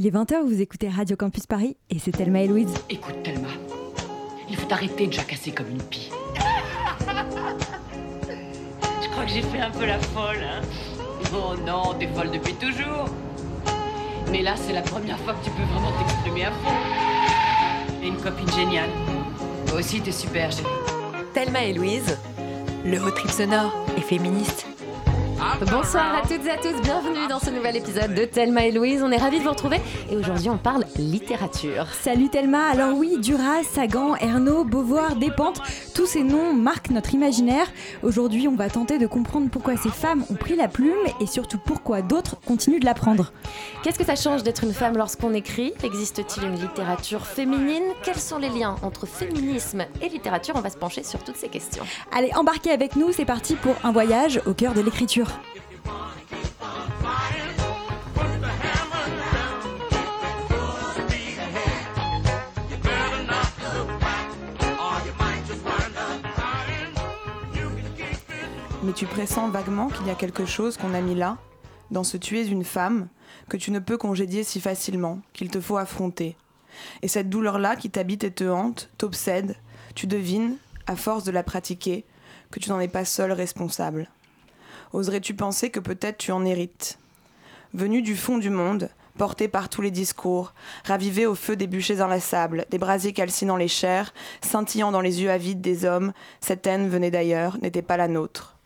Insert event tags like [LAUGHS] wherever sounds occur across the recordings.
Il est 20h, vous écoutez Radio Campus Paris et c'est Thelma et Louise. Écoute Thelma, il faut arrêter de jacasser comme une pie. [LAUGHS] Je crois que j'ai fait un peu la folle, hein. Oh non, t'es folle depuis toujours. Mais là, c'est la première fois que tu peux vraiment t'exprimer à fond. Et une copine géniale. Toi aussi, t'es super, chérie. Thelma et Louise, le road trip sonore et féministe. Bonsoir à toutes et à tous, bienvenue dans ce nouvel épisode de Thelma et Louise. On est ravis de vous retrouver et aujourd'hui on parle littérature. Salut Thelma, alors oui, Duras, Sagan, Ernaud, Beauvoir, Despentes, tous ces noms marquent notre imaginaire. Aujourd'hui on va tenter de comprendre pourquoi ces femmes ont pris la plume et surtout pourquoi d'autres continuent de l'apprendre. Qu'est-ce que ça change d'être une femme lorsqu'on écrit? Existe-t-il une littérature féminine? Quels sont les liens entre féminisme et littérature? On va se pencher sur toutes ces questions. Allez, embarquez avec nous, c'est parti pour un voyage au cœur de l'écriture. Mais tu pressens vaguement qu'il y a quelque chose qu'on a mis là, dans ce tuer une femme, que tu ne peux congédier si facilement, qu'il te faut affronter. Et cette douleur-là qui t'habite et te hante, t'obsède, tu devines, à force de la pratiquer, que tu n'en es pas seul responsable. Oserais-tu penser que peut-être tu en hérites? Venu du fond du monde, porté par tous les discours, ravivé au feu des bûchers inlassables, des brasiers calcinant les chairs, scintillant dans les yeux avides des hommes, cette haine venait d'ailleurs, n'était pas la nôtre.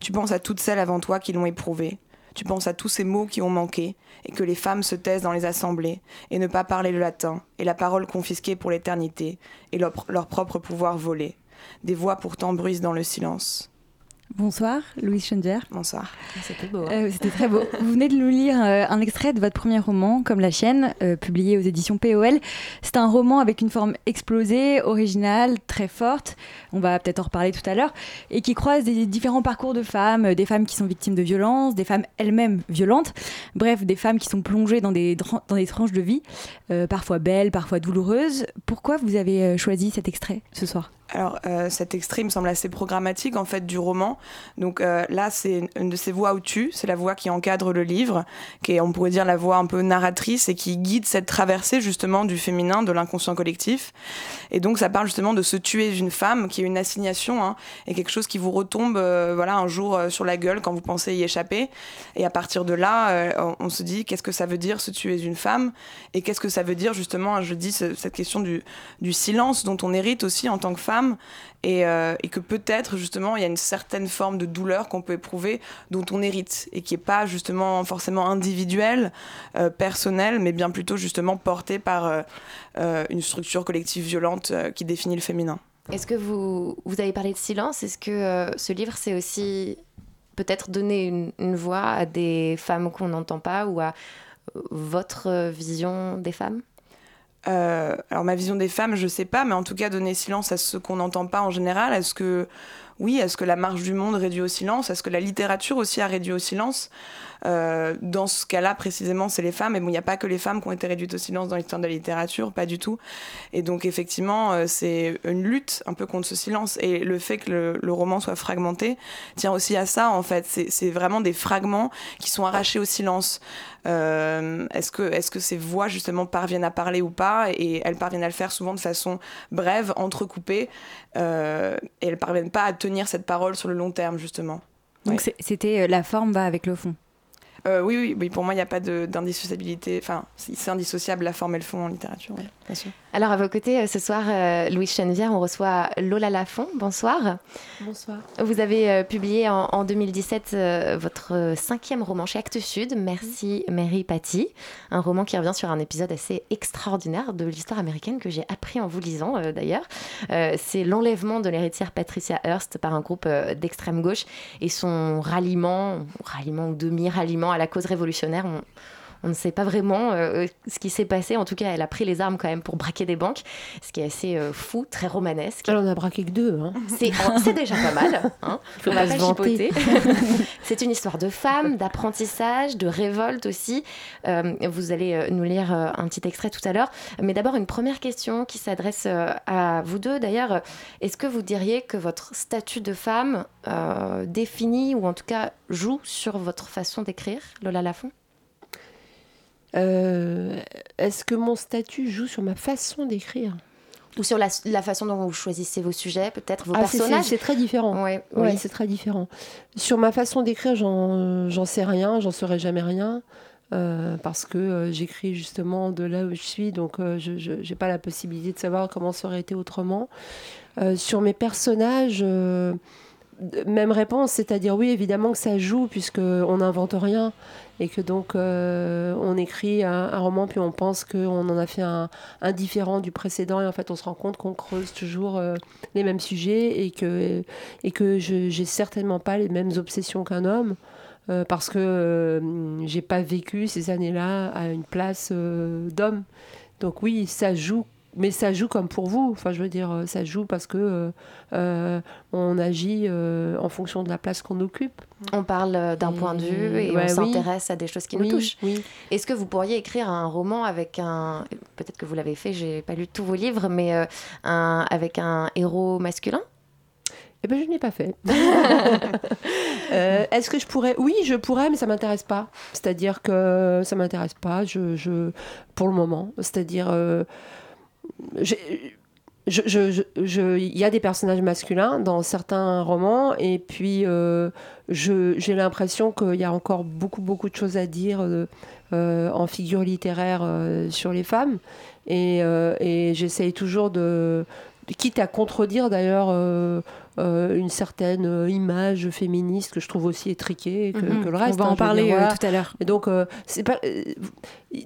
Tu penses à toutes celles avant toi qui l'ont éprouvée. Tu penses à tous ces mots qui ont manqué, et que les femmes se taisent dans les assemblées, et ne pas parler le latin, et la parole confisquée pour l'éternité, et leur, leur propre pouvoir volé. Des voix pourtant bruisent dans le silence. Bonsoir, Louise Schoenzer. Bonsoir. C'était beau. hein. Euh, C'était très beau. Vous venez de nous lire euh, un extrait de votre premier roman, Comme la chienne, euh, publié aux éditions POL. C'est un roman avec une forme explosée, originale, très forte. On va peut-être en reparler tout à l'heure. Et qui croise des différents parcours de femmes, des femmes qui sont victimes de violences, des femmes elles-mêmes violentes. Bref, des femmes qui sont plongées dans des, dans des tranches de vie, euh, parfois belles, parfois douloureuses. Pourquoi vous avez choisi cet extrait ce soir? Alors, euh, cet extrait me semble assez programmatique en fait du roman. Donc euh, là, c'est une de ces voix au-dessus, c'est la voix qui encadre le livre, qui est, on pourrait dire, la voix un peu narratrice et qui guide cette traversée justement du féminin, de l'inconscient collectif. Et donc, ça parle justement de se tuer d'une femme, qui est une assignation hein, et quelque chose qui vous retombe, euh, voilà, un jour sur la gueule quand vous pensez y échapper. Et à partir de là, on, se dit qu'est-ce que ça veut dire se tuer d'une femme? Et qu'est-ce que ça veut dire justement, je dis ce- cette question du, du silence dont on hérite aussi en tant que femme et, euh, et que peut-être justement il y a une certaine forme de douleur qu'on peut éprouver dont on hérite et qui est pas justement forcément individuelle, euh, personnelle, mais bien plutôt justement portée par euh, une structure collective violente qui définit le féminin. Est-ce que vous, vous avez parlé de silence? Est-ce que ce livre, c'est aussi peut-être donner une, voix à des femmes qu'on n'entend pas ou à votre vision des femmes? Euh, alors ma vision des femmes, je sais pas, mais en tout cas donner silence à ce qu'on n'entend pas en général. Est-ce que oui, est-ce que la marche du monde réduit au silence? Est-ce que la littérature aussi a réduit au silence? Euh, Dans ce cas-là, précisément, c'est les femmes. Et bon, il n'y a pas que les femmes qui ont été réduites au silence dans l'histoire de la littérature, pas du tout. Et donc effectivement, euh, c'est une lutte un peu contre ce silence. Et le fait que le, le roman soit fragmenté tient aussi à ça, en fait. C'est vraiment des fragments qui sont arrachés au silence. Euh, est-ce que, est que ces voix justement parviennent à parler ou pas? Et elles parviennent à le faire souvent de façon brève, entrecoupée, et elles parviennent pas à tenir cette parole sur le long terme justement. Donc c'était la forme va avec le fond. Euh, oui, oui, oui, pour moi il n'y a pas d'indissociabilité. Enfin, c'est indissociable la forme et le fond en littérature, oui, bien sûr. Alors, à vos côtés, euh, ce soir, euh, Louise Chenevière, on reçoit Lola Lafont. Bonsoir. Bonsoir. Vous avez euh, publié en, en 2017 euh, votre cinquième roman chez Actes Sud, Merci Mary Patty, un roman qui revient sur un épisode assez extraordinaire de l'histoire américaine que j'ai appris en vous lisant d'ailleurs. C'est l'enlèvement de l'héritière Patricia Hearst par un groupe d'extrême gauche et son ralliement, ralliement ou demi-ralliement à la cause révolutionnaire. On, on ne sait pas vraiment euh, ce qui s'est passé. En tout cas, elle a pris les armes quand même pour braquer des banques, ce qui est assez euh, fou, très romanesque. Alors on a braqué que deux. Hein. C'est c'est déjà pas mal. Hein. [LAUGHS] Faut On va pas se vanter. [LAUGHS] C'est une histoire de femme, d'apprentissage, de révolte aussi. Euh, vous allez euh, nous lire euh, un petit extrait tout à l'heure. Mais d'abord, une première question qui s'adresse euh, à vous deux. D'ailleurs, euh, est-ce que vous diriez que votre statut de femme euh, définit ou en tout cas joue sur votre façon d'écrire, Lola Lafont Euh, est-ce que mon statut joue sur ma façon d'écrire? Ou sur la, la façon dont vous choisissez vos sujets, peut-être vos Ah, personnages? C'est très différent. Ouais, oui. c'est très différent. Sur ma façon d'écrire, j'en sais rien, j'en saurai jamais rien. euh, parce que euh, j'écris justement de là où je suis, donc euh, je n'ai pas la possibilité de savoir comment ça aurait été autrement. Sur mes personnages, même réponse, c'est-à-dire oui, évidemment que ça joue, puisqu'on n'invente rien, et que donc euh, on écrit un, roman, puis on pense qu'on en a fait un, un différent du précédent, et en fait on se rend compte qu'on creuse toujours euh, les mêmes sujets, et que et que je j'ai certainement pas les mêmes obsessions qu'un homme euh, parce que j'ai pas vécu ces années-là à une place d'homme. Donc oui, ça joue, mais ça joue comme pour vous. Enfin, je veux dire, euh, ça joue parce que euh, euh, on agit euh, en fonction de la place qu'on occupe. On parle d'un point de vue et ouais, on oui. s'intéresse à des choses qui oui, nous touchent. Oui. Est-ce que vous pourriez écrire un roman avec un. Peut-être que vous l'avez fait, j'ai pas lu tous vos livres, mais un... avec un héros masculin? Eh ben, je n'ai pas fait. [LAUGHS] Euh, Est-ce que je pourrais? Oui, je pourrais, mais ça m'intéresse pas. C'est-à-dire que ça m'intéresse pas. Je, je, pour le moment. C'est-à-dire, euh, il y a des personnages masculins dans certains romans, et puis euh, j'ai l'impression qu'il y a encore beaucoup, beaucoup de choses à dire euh, euh, en figure littéraire sur les femmes, et, et j'essaye toujours de, quitte à contredire d'ailleurs euh, euh, une certaine euh, image féministe que je trouve aussi étriquée que, Mhm. que le reste. On va hein, en parler dire, voilà. tout à l'heure. Et donc, euh, c'est pas,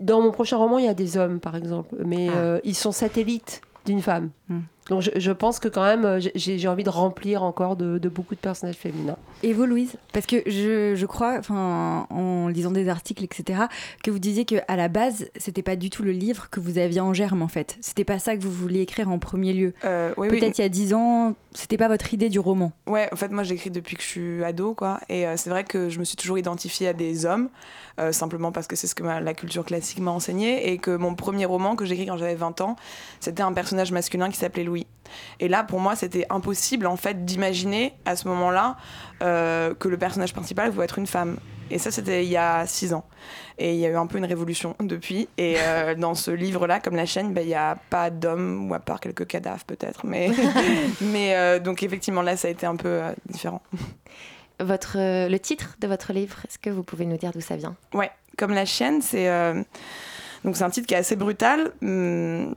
dans mon prochain roman, il y a des hommes, par exemple, mais Ah. ils sont satellites d'une femme. Hmm. Donc, je, je pense que quand même, euh, j'ai envie de remplir encore de, de beaucoup de personnages féminins. Et vous, Louise Parce que je, je crois, en lisant des articles, etc., que vous disiez que à la base, c'était pas du tout le livre que vous aviez en germe, en fait. C'était pas ça que vous vouliez écrire en premier lieu. Euh, oui, oui. Peut-être il y a dix ans, c'était pas votre idée du roman. Ouais, en fait, moi j'écris depuis que je suis ado, quoi. Et euh, c'est vrai que je me suis toujours identifiée à des hommes, euh, simplement parce que c'est ce que ma- la culture classique m'a enseigné. Et que mon premier roman que j'ai écrit quand j'avais 20 ans, c'était un personnage masculin qui s'appelait Louis. Et là, pour moi, c'était impossible, en fait, d'imaginer à ce moment-là euh, que le personnage principal pouvait être une femme. Et ça, c'était il y a 6 ans. Et il y a eu un peu une révolution [LAUGHS] depuis. Et euh, [LAUGHS] dans ce livre-là, comme la chaîne, bah, il n'y a pas d'hommes, ou à part quelques cadavres peut-être. Mais, [LAUGHS] mais euh, donc effectivement, là, ça a été un peu différent. votre, Le titre de votre livre, est-ce que vous pouvez nous dire d'où ça vient? Ouais, comme la chienne, c'est donc c'est un titre qui est assez brutal. Hum,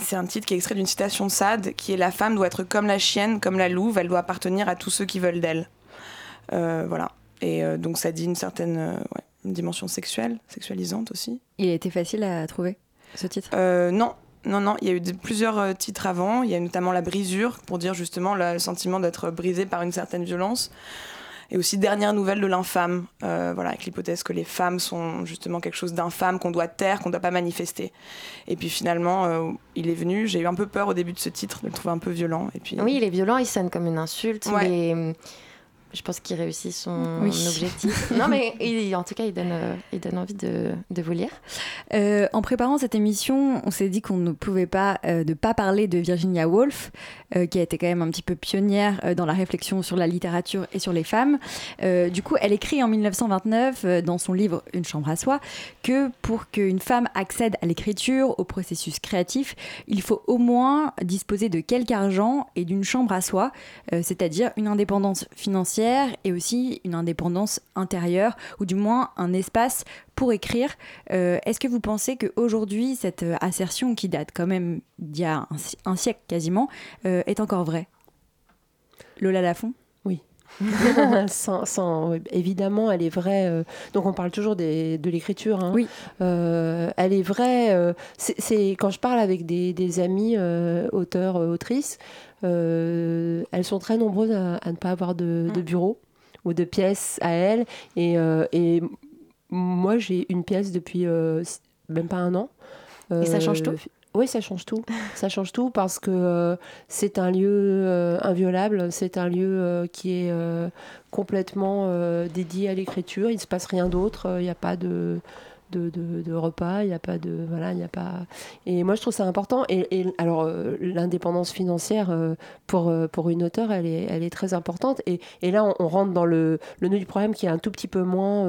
C'est un titre qui est extrait d'une citation de Sade, qui est la femme doit être comme la chienne, comme la louve, elle doit appartenir à tous ceux qui veulent d'elle. Euh, voilà. Et euh, donc ça dit une certaine euh, ouais, une dimension sexuelle, sexualisante aussi. Il a été facile à trouver, ce titre? Non, non, non. Il y a eu de- plusieurs titres avant. Il y a notamment la brisure pour dire justement le sentiment d'être brisé par une certaine violence. Et aussi dernière nouvelle de l'infâme, euh, voilà, avec l'hypothèse que les femmes sont justement quelque chose d'infâme qu'on doit taire, qu'on ne doit pas manifester. Et puis finalement, euh, il est venu. J'ai eu un peu peur au début de ce titre, de le trouver un peu violent. Et puis Oui, il est violent, il sonne comme une insulte, Ouais. mais je pense qu'il réussit son Oui. objectif. [LAUGHS] non, mais il- en tout cas, il donne, euh, il donne envie de, de vous lire. Euh, en préparant cette émission, on s'est dit qu'on ne pouvait pas euh, ne pas parler de Virginia Woolf, euh, qui a été quand même un petit peu pionnière dans la réflexion sur la littérature et sur les femmes. Du coup, elle écrit en 1929 euh, dans son livre Une chambre à soi que pour qu'une femme accède à l'écriture, au processus créatif, il faut au moins disposer de quelque argent et d'une chambre à soi, c'est-à-dire une indépendance financière et aussi une indépendance intérieure, ou du moins un espace pour écrire. Euh, Est-ce que vous pensez qu'aujourd'hui, cette assertion qui date quand même d'il y a un siècle quasiment, euh, est encore vraie? Lola Lafont [LAUGHS] sans, évidemment, elle est vraie. euh, donc, on parle toujours des- de l'écriture. hein. Oui. Euh, elle est vraie. euh, c'est quand je parle avec des, des amis auteurs, autrices, elles sont très nombreuses à, à ne pas avoir de, de bureau ou de pièce à elles. Et, et moi, j'ai une pièce depuis même pas un an. Et ça change tout? Oui, ça change tout. Ça change tout parce que euh, c'est un lieu euh, inviolable, c'est un lieu euh, qui est complètement dédié à l'écriture. Il ne se passe rien d'autre. Il n'y a pas de, de, de, repas, il n'y a pas de voilà, il n'y a pas. Et moi je trouve ça important. Et, alors l'indépendance financière pour pour une auteure, elle est elle est très importante. Et, et là on, rentre dans le le nœud du problème qui est un tout petit peu moins.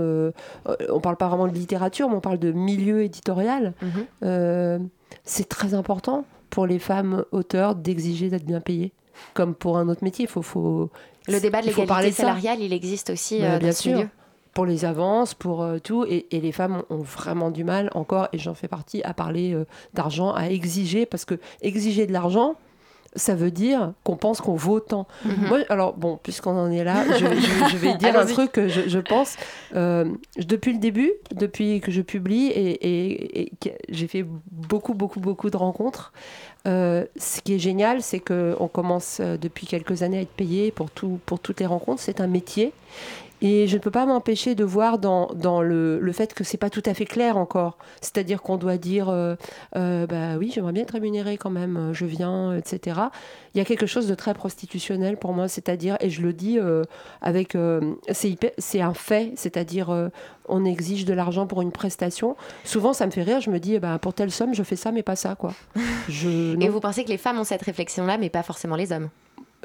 on parle pas vraiment de littérature, mais on parle de milieu éditorial. Mhm. c'est très important pour les femmes auteurs d'exiger d'être bien payées, comme pour un autre métier. Il faut, faut le débat de l'égalité salariale, il existe aussi bah, euh, bien sûr. Pour les avances, pour euh, tout. Et, les femmes ont vraiment du mal encore, et j'en fais partie, à parler euh, d'argent, à exiger, parce que exiger de l'argent, ça veut dire qu'on pense qu'on vaut tant. Mhm. Moi, alors, bon, puisqu'on en est là, je, vais [LAUGHS] dire un truc que je, pense. depuis le début, depuis que je publie, et, et j'ai fait beaucoup, beaucoup, beaucoup de rencontres, euh, ce qui est génial, c'est qu'on commence euh, depuis quelques années à être payé pour, tout, pour toutes les rencontres. C'est un métier. Et je ne peux pas m'empêcher de voir dans, dans le, le, fait que c'est pas tout à fait clair encore. C'est-à-dire qu'on doit dire, euh, euh, bah oui, j'aimerais bien être rémunéré quand même, euh, je viens, etc. Il y a quelque chose de très prostitutionnel pour moi, c'est-à-dire, et je le dis avec, c'est un fait, c'est-à-dire, on exige de l'argent pour une prestation. Souvent, ça me fait rire. Je me dis, bah, pour telle somme, je fais ça, mais pas ça, quoi. Je, [LAUGHS] et vous pensez que les femmes ont cette réflexion-là, mais pas forcément les hommes?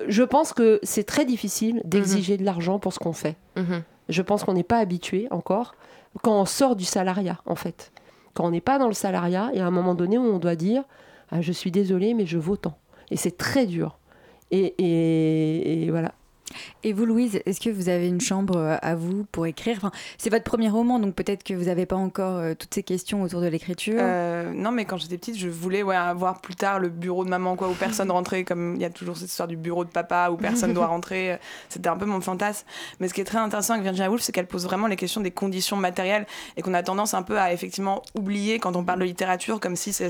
Je pense que c'est très difficile d'exiger mhm. de l'argent pour ce qu'on fait. Mhm. Je pense qu'on n'est pas habitué encore quand on sort du salariat, en fait. Quand on n'est pas dans le salariat, il y a un moment donné où on doit dire ah, Je suis désolé, mais je vaux tant. Et c'est très dur. et, voilà. Et vous, Louise, est-ce que vous avez une chambre euh, à vous pour écrire? Enfin, C'est votre premier roman, donc peut-être que vous n'avez pas encore euh, toutes ces questions autour de l'écriture. Euh, non, mais quand j'étais petite, je voulais ouais, avoir plus tard le bureau de maman, quoi, où personne [LAUGHS] rentrait, comme il y a toujours cette histoire du bureau de papa, où personne doit [LAUGHS] rentrer. C'était un peu mon fantasme. Mais ce qui est très intéressant avec Virginia Woolf, c'est qu'elle pose vraiment les questions des conditions matérielles et qu'on a tendance un peu à effectivement oublier quand on parle de littérature, comme si ça,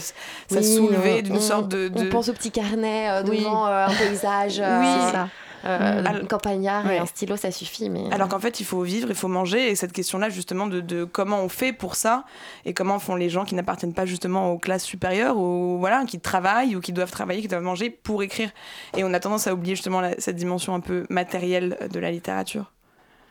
soulevait d'une sorte de, On pense au petit carnet devant un paysage. oui, ça. Euh, un campagnard et un stylo, ça suffit. Mais... Alors qu'en fait, il faut vivre, il faut manger. Et cette question-là, justement, de, comment on fait pour ça et comment font les gens qui n'appartiennent pas justement aux classes supérieures ou voilà, qui travaillent ou qui doivent travailler, qui doivent manger pour écrire. Et on a tendance à oublier justement cette dimension un peu matérielle de la littérature.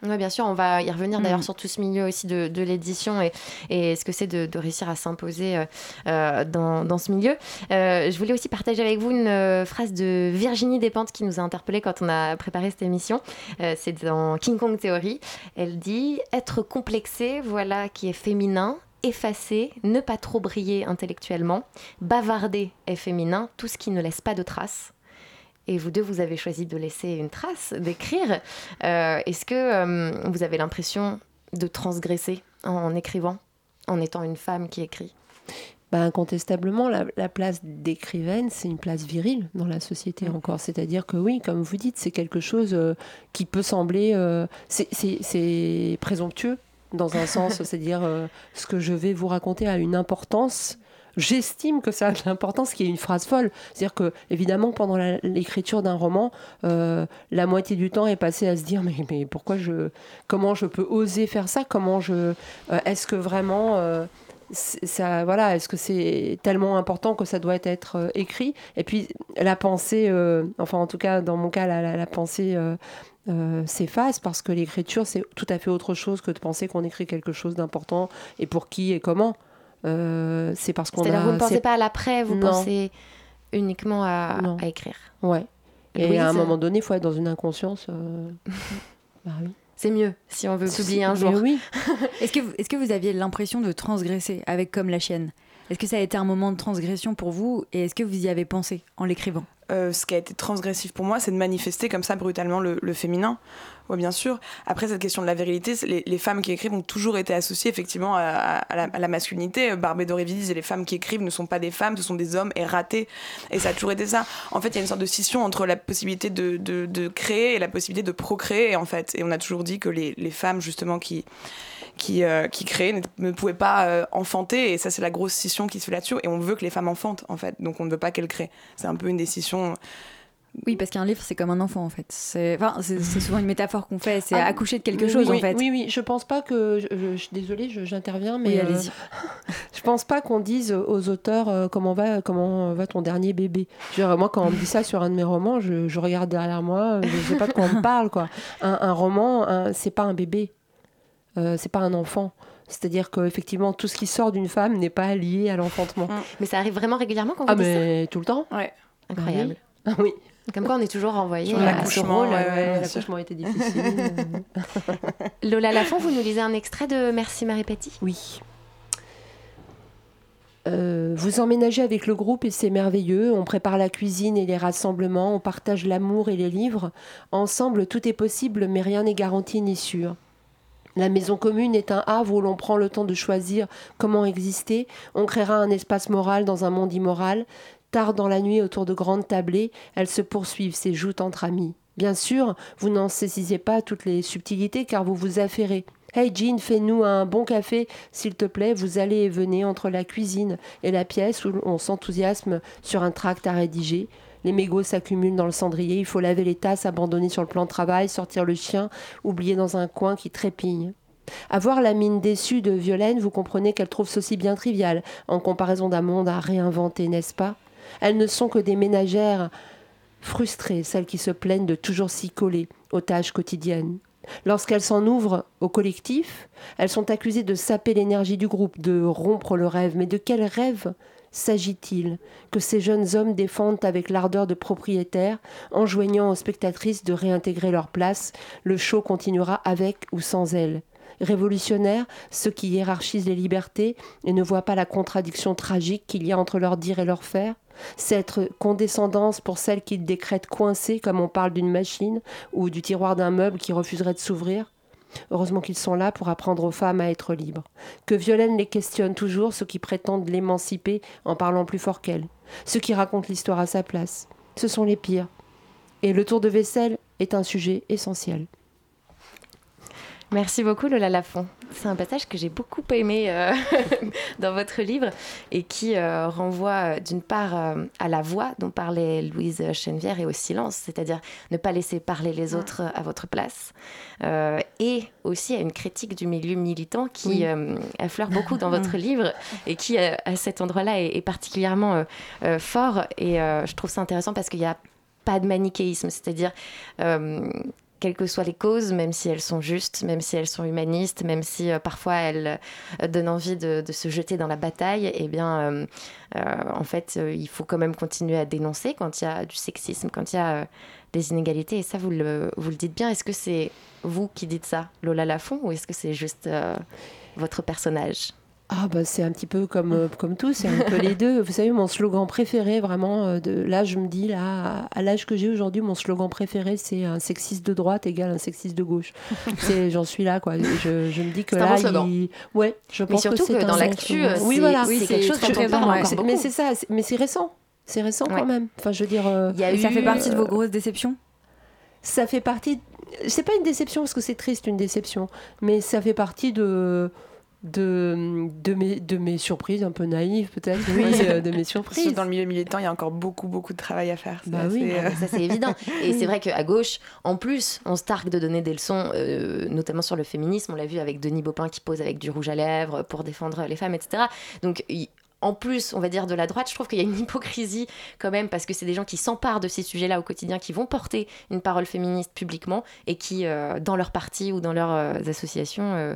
Oui, bien sûr, on va y revenir d'ailleurs mm. sur tout ce milieu aussi de, l'édition et, et, ce que c'est de, réussir à s'imposer euh, euh, dans, ce milieu. Euh, je voulais aussi partager avec vous une phrase de Virginie Despentes qui nous a interpellés quand on a préparé cette émission. c'est dans King Kong Theory. Elle dit Être complexé, voilà qui est féminin. Effacer, ne pas trop briller intellectuellement. Bavarder est féminin, tout ce qui ne laisse pas de traces et vous deux, vous avez choisi de laisser une trace, d'écrire. Euh, est-ce que euh, vous avez l'impression de transgresser en, écrivant, en étant une femme qui écrit? Bah, incontestablement, la, place d'écrivaine, c'est une place virile dans la société mm. encore. C'est-à-dire que oui, comme vous dites, c'est quelque chose euh, qui peut sembler... c'est présomptueux dans un sens, [LAUGHS] c'est-à-dire ce que je vais vous raconter a une importance j'estime que ça a de l'importance, qui est une phrase folle. C'est-à-dire que, évidemment, pendant l'écriture d'un roman, euh, la moitié du temps est passé à se dire mais, pourquoi je, comment je peux oser faire ça? Comment je, euh, est-ce que vraiment euh, ça, voilà, est-ce que c'est tellement important que ça doit être écrit? Et puis la pensée, enfin en tout cas dans mon cas, la pensée s'efface parce que l'écriture c'est tout à fait autre chose que de penser qu'on écrit quelque chose d'important et pour qui et comment. Euh, c'est parce qu'on a. Vous ne pensez pas à l'après, vous pensez uniquement à, à, écrire. Ouais. Et à un moment donné, il faut être dans une inconscience. Euh, [LAUGHS] bah oui. C'est mieux si on veut publier un jour. Oui. [LAUGHS] est-ce que, est que vous aviez l'impression de transgresser avec Comme la chienne? Est-ce que ça a été un moment de transgression pour vous et est-ce que vous y avez pensé en l'écrivant? Euh, ce qui a été transgressif pour moi, c'est de manifester comme ça brutalement le, féminin. Oui, bien sûr. Après, cette question de la virilité, les, femmes qui écrivent ont toujours été associées effectivement à, la, masculinité. Barbé Doréville disait les femmes qui écrivent ne sont pas des femmes, ce sont des hommes et ratés. Et ça a toujours été ça. En fait, il y a une sorte de scission entre la possibilité de, créer et la possibilité de procréer, en fait. Et on a toujours dit que les, femmes, justement, qui qui, euh, ne, pouvait pas euh, enfanter. Et ça, c'est la grosse scission qui se fait là-dessus. Et on veut que les femmes enfantent, en fait. Donc on ne veut pas qu'elles créent. C'est un peu une décision. Oui, parce qu'un livre, c'est comme un enfant, en fait. C'est enfin, souvent une métaphore qu'on fait. C'est ah, accoucher de quelque chose, en fait. Oui, oui. Je pense pas que. Je, suis désolée, j'interviens, mais. Oui, allez-y. Euh, [LAUGHS] je pense pas qu'on dise aux auteurs comment, va, comment va ton dernier bébé. Je moi, quand on me dit ça sur un de mes romans, je, je regarde derrière moi, je sais pas de quoi on me parle, quoi. Un, un roman, c'est pas un bébé. Euh, c'est pas un enfant. C'est-à-dire qu'effectivement, tout ce qui sort d'une femme n'est pas lié à l'enfantement. Mais ça arrive vraiment régulièrement quand vous Ah, dites mais tout le temps? Ouais. ça Incroyable. Ah oui. Comme quoi, on est toujours envoyé Sur à ce l'accouchement, rôle. ouais, Ouais, bien l'accouchement était difficile. [LAUGHS] Lola Lafont, vous nous lisez un extrait de Merci Marie Petit Oui. Euh, vous emménagez avec le groupe et c'est merveilleux. On prépare la cuisine et les rassemblements, on partage l'amour et les livres. Ensemble, tout est possible, mais rien n'est garanti ni sûr. La maison commune est un havre où l'on prend le temps de choisir comment exister. On créera un espace moral dans un monde immoral. Tard dans la nuit, autour de grandes tablées, elles se poursuivent, ces joutes entre amis. Bien sûr, vous n'en saisissez pas toutes les subtilités car vous vous affairez. Hey Jean, fais-nous un bon café, s'il te plaît. Vous allez et venez entre la cuisine et la pièce où on s'enthousiasme sur un tract à rédiger. Les mégots s'accumulent dans le cendrier. Il faut laver les tasses abandonnées sur le plan de travail, sortir le chien, oublié dans un coin qui trépigne. À voir la mine déçue de Violaine, vous comprenez qu'elle trouve ceci bien trivial, en comparaison d'un monde à réinventer, n'est-ce pas? Elles ne sont que des ménagères frustrées, celles qui se plaignent de toujours s'y coller aux tâches quotidiennes. Lorsqu'elles s'en ouvrent au collectif, elles sont accusées de saper l'énergie du groupe, de rompre le rêve. Mais de quel rêve s'agit-il que ces jeunes hommes défendent avec l'ardeur de propriétaires, enjoignant aux spectatrices de réintégrer leur place? Le show continuera avec ou sans elles? Révolutionnaires, ceux qui hiérarchisent les libertés et ne voient pas la contradiction tragique qu'il y a entre leur dire et leur faire cette condescendance pour celles qu'ils décrètent coincées comme on parle d'une machine ou du tiroir d'un meuble qui refuserait de s'ouvrir Heureusement qu'ils sont là pour apprendre aux femmes à être libres. Que Violaine les questionne toujours, ceux qui prétendent l'émanciper en parlant plus fort qu'elle. Ceux qui racontent l'histoire à sa place. Ce sont les pires. Et le tour de vaisselle est un sujet essentiel. Merci beaucoup Lola Lafont. C'est un passage que j'ai beaucoup aimé euh, [LAUGHS] dans votre livre et qui euh, renvoie euh, d'une part euh, à la voix dont parlait Louise Chenevière et au silence, c'est-à-dire ne pas laisser parler les autres à votre place, et aussi à une critique du milieu militant qui Oui. affleure beaucoup dans [LAUGHS] votre livre et qui à cet endroit-là est, est particulièrement fort et je trouve ça intéressant parce qu'il n'y a pas de manichéisme, c'est-à-dire euh, quelles que soient les causes, même si elles sont justes, même si elles sont humanistes, même si euh, parfois elles euh, donnent envie de, se jeter dans la bataille, eh bien, euh, en fait, il faut quand même continuer à dénoncer quand il y a du sexisme, quand il y a des inégalités. Et ça, vous le, vous le dites bien. Est-ce que c'est vous qui dites ça, Lola Lafont, ou est-ce que c'est juste votre personnage? Ah bah c'est un petit peu comme, euh, comme tout, c'est un peu les deux. Vous savez, mon slogan préféré, vraiment, euh, de là je me dis, là, à, à l'âge que j'ai aujourd'hui, mon slogan préféré, c'est un sexiste de droite égale un sexiste de gauche. [LAUGHS] C'est- J'en suis là, quoi. Je, je me dis que là, bon il... ouais, je Mais pense surtout c'est que dans l'actu, euh, oui, c'est- voilà. oui, c'est quelque chose ouais. beaucoup. mais c'est ça, mais c'est récent. C'est récent Ouais. quand même. Enfin, je veux dire, euh, y a ça fait partie de vos grosses déceptions? Ça fait partie. C'est pas une déception parce que c'est triste une déception, mais ça fait partie de de, de, mes, de mes surprises un peu naïves peut-être, oui, euh, de mes surprises. dans le milieu militant, il y a encore beaucoup, beaucoup de travail à faire. C'est Bah oui. Ah, euh, mais ça c'est évident. Et c'est vrai qu'à gauche, en plus, on se targue de donner des leçons, euh, notamment sur le féminisme. On l'a vu avec Denis Baupin qui pose avec du rouge à lèvres pour défendre les femmes, etc. Donc en plus, on va dire de la droite, je trouve qu'il y a une hypocrisie quand même, parce que c'est des gens qui s'emparent de ces sujets-là au quotidien, qui vont porter une parole féministe publiquement et qui, euh, dans leur parti ou dans leurs euh, associations, euh,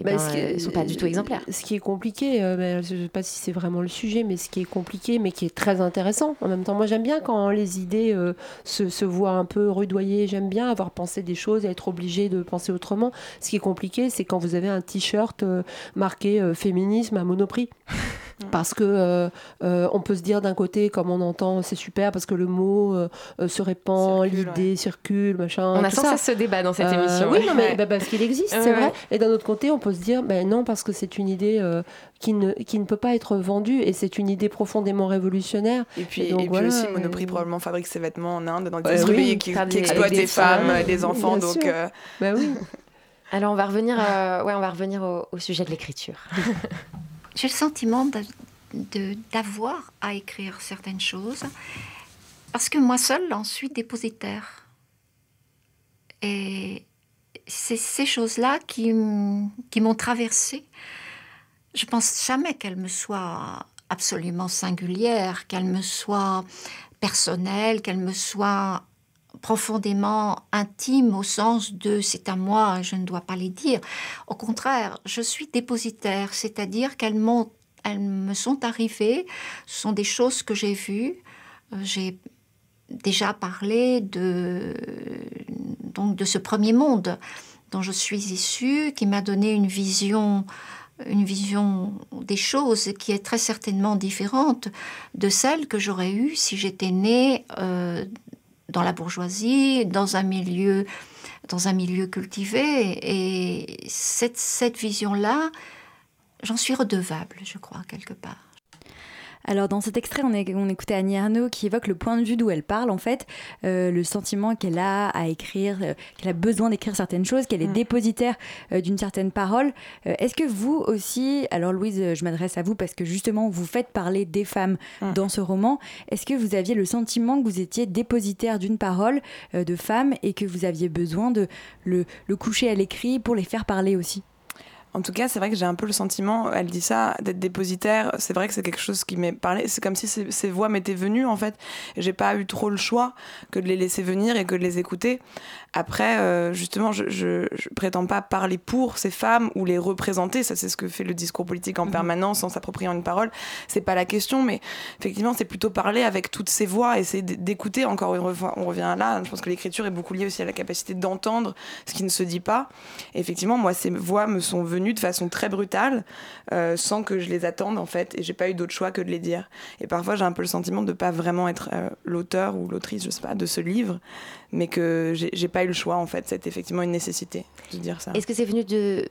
eh Bah, ben, ce qui est- sont pas du tout exemplaires. Ce qui est compliqué, euh, bah, je ne sais pas si c'est vraiment le sujet, mais ce qui est compliqué, mais qui est très intéressant en même temps. Moi, j'aime bien quand les idées euh, se, se voient un peu rudoyer. J'aime bien avoir pensé des choses, être obligé de penser autrement. Ce qui est compliqué, c'est quand vous avez un t-shirt euh, marqué féminisme à monoprix. [LAUGHS] Parce que euh, euh, on peut se dire d'un côté, comme on entend, c'est super parce que le mot euh, se répand, l'idée circule, machin. On a tout sans ça. cesse ce débat dans cette Euh, émission. Oui, non, mais Ouais. bah, parce qu'il existe, Ouais, c'est vrai. Et d'un autre côté, on peut se dire, ben non, parce que c'est une idée euh, qui, ne, qui ne peut pas être vendue et c'est une idée profondément révolutionnaire. Et puis, Et donc, et puis voilà, aussi, Monoprix probablement fabrique ses vêtements en Inde, dans des pays qui, exploitent les femmes, les enfants. bien Donc, euh, Ben oui. [LAUGHS] Alors on va revenir, euh, ouais, on va revenir au, au sujet de l'écriture. [LAUGHS] J'ai le sentiment d'avoir à écrire certaines choses parce que moi seule en suis dépositaire. Et c'est ces choses-là qui, qui m'ont traversée. Je pense jamais qu'elles me soient absolument singulières, qu'elles me soient personnelles, qu'elles me soient profondément intimes au sens de c'est à moi, je ne dois pas les dire. Au contraire, je suis dépositaire, c'est-à-dire qu'elles m'ont elles me sont arrivées, ce sont des choses que j'ai vues. Euh, j'ai déjà parlé de, donc de ce premier monde dont je suis issue, qui m'a donné une vision, une vision des choses qui est très certainement différente de celle que j'aurais eue si j'étais née euh, dans la bourgeoisie, dans un milieu, dans un milieu cultivé. Et cette, cette vision-là, j'en suis redevable, je crois, quelque part. Alors dans cet extrait, on, on écoutait Annie Arnaud qui évoque le point de vue d'où elle parle en fait, euh, le sentiment qu'elle a à écrire, euh, qu'elle a besoin d'écrire certaines choses, qu'elle est mm. dépositaire euh, d'une certaine parole. Est-ce que vous aussi, alors Louise, je m'adresse à vous parce que justement vous faites parler des femmes mm. dans ce roman, est-ce que vous aviez le sentiment que vous étiez dépositaire d'une parole de femmes et que vous aviez besoin de le coucher à l'écrit pour les faire parler aussi? En tout cas, c'est vrai que j'ai un peu le sentiment, elle dit ça, d'être dépositaire. C'est vrai que c'est quelque chose qui m'est parlé. C'est comme si ces, voix m'étaient venues, en fait. J'ai pas eu trop le choix que de les laisser venir et que de les écouter. Après, euh, justement, je, je, prétends pas parler pour ces femmes ou les représenter. Ça, c'est ce que fait le discours politique en mhm. permanence en s'appropriant une parole. C'est pas la question, mais effectivement, c'est plutôt parler avec toutes ces voix, essayer d'écouter. Encore une fois, on revient là. Je pense que l'écriture est beaucoup liée aussi à la capacité d'entendre ce qui ne se dit pas. effectivement, moi, ces voix me sont venues de façon très brutale, euh, sans que je les attende, en fait. Et j'ai pas eu d'autre choix que de les dire. Et parfois, j'ai un peu le sentiment de pas vraiment être euh, l'auteur ou l'autrice, je sais pas, de ce livre mais que j'ai pas eu le choix en fait. C'est effectivement une nécessité de dire ça. Est-ce que c'est venu de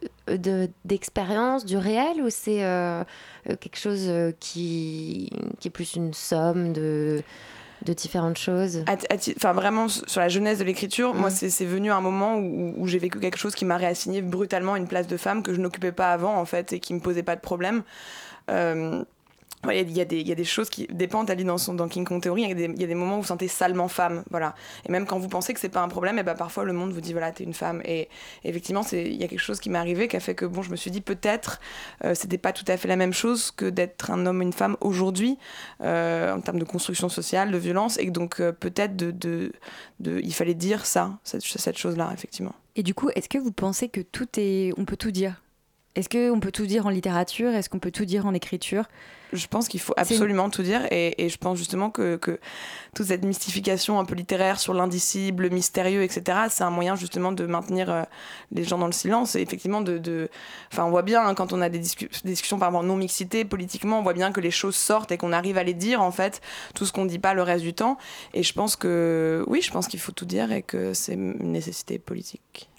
d'expérience, du réel, ou c'est euh, quelque chose euh, qui, qui est plus une somme de de différentes choses? Enfin, vraiment, sur la jeunesse de l'écriture, moi, mmh. c'est venu un moment où, où j'ai vécu quelque chose qui m'a réassigné brutalement une place de femme que je n'occupais pas avant, en fait, et qui me posait pas de problème. Euh, il y, a des, y a des choses qui dépendent, Ali, dans, son, dans King Kong Theory, il y, y, a des moments où vous vous sentez salement femme, voilà. Et même quand vous pensez que c'est pas un problème, et eh ben parfois le monde vous dit, voilà, t'es une femme. Et, effectivement, il y a quelque chose qui m'est arrivé qui a fait que, bon, je me suis dit, peut-être, euh, c'était pas tout à fait la même chose que d'être un homme ou une femme aujourd'hui, euh, en termes de construction sociale, de violence, et donc euh, peut-être de, de, de, il fallait dire ça, cette, cette chose-là, effectivement. Et du coup, est-ce que vous pensez que tout est, on peut tout dire? Est-ce qu'on peut tout dire en littérature? Est-ce qu'on peut tout dire en écriture? Je pense qu'il faut absolument tout dire et, je pense justement que, que, toute cette mystification un peu littéraire sur l'indicible, le mystérieux, etc., c'est un moyen justement de maintenir euh, les gens dans le silence et effectivement de... Enfin, on voit bien hein, quand on a des, discussions par non-mixité, politiquement, on voit bien que les choses sortent et qu'on arrive à les dire en fait, tout ce qu'on ne dit pas le reste du temps. Et je pense que oui, je pense qu'il faut tout dire et que c'est une nécessité politique.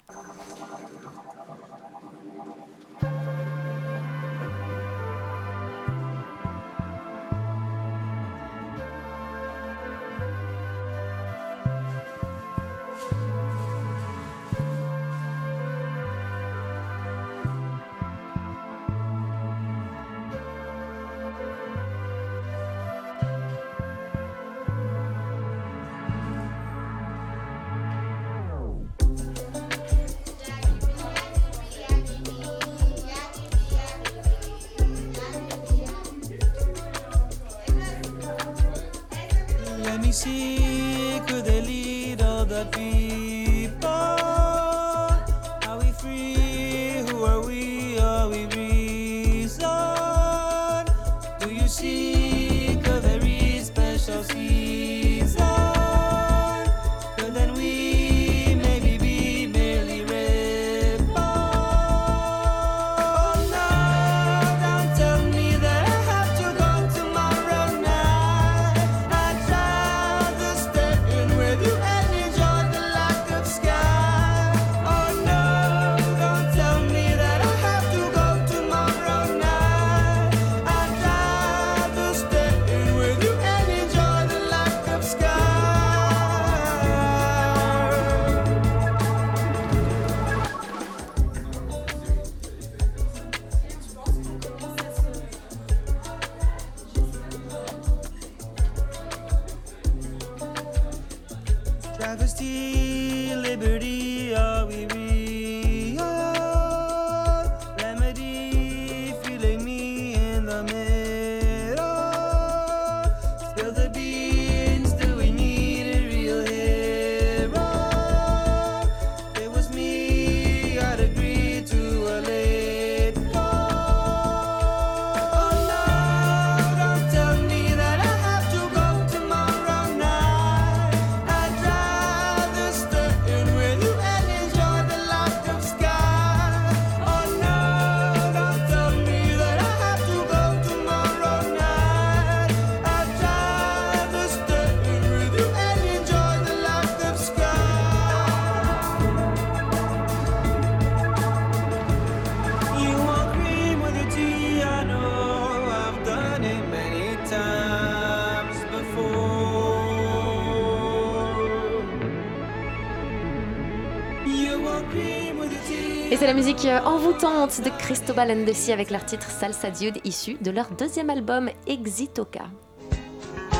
La musique envoûtante de Cristobal Ndesi avec leur titre Salsa Dude issu de leur deuxième album Exitoka.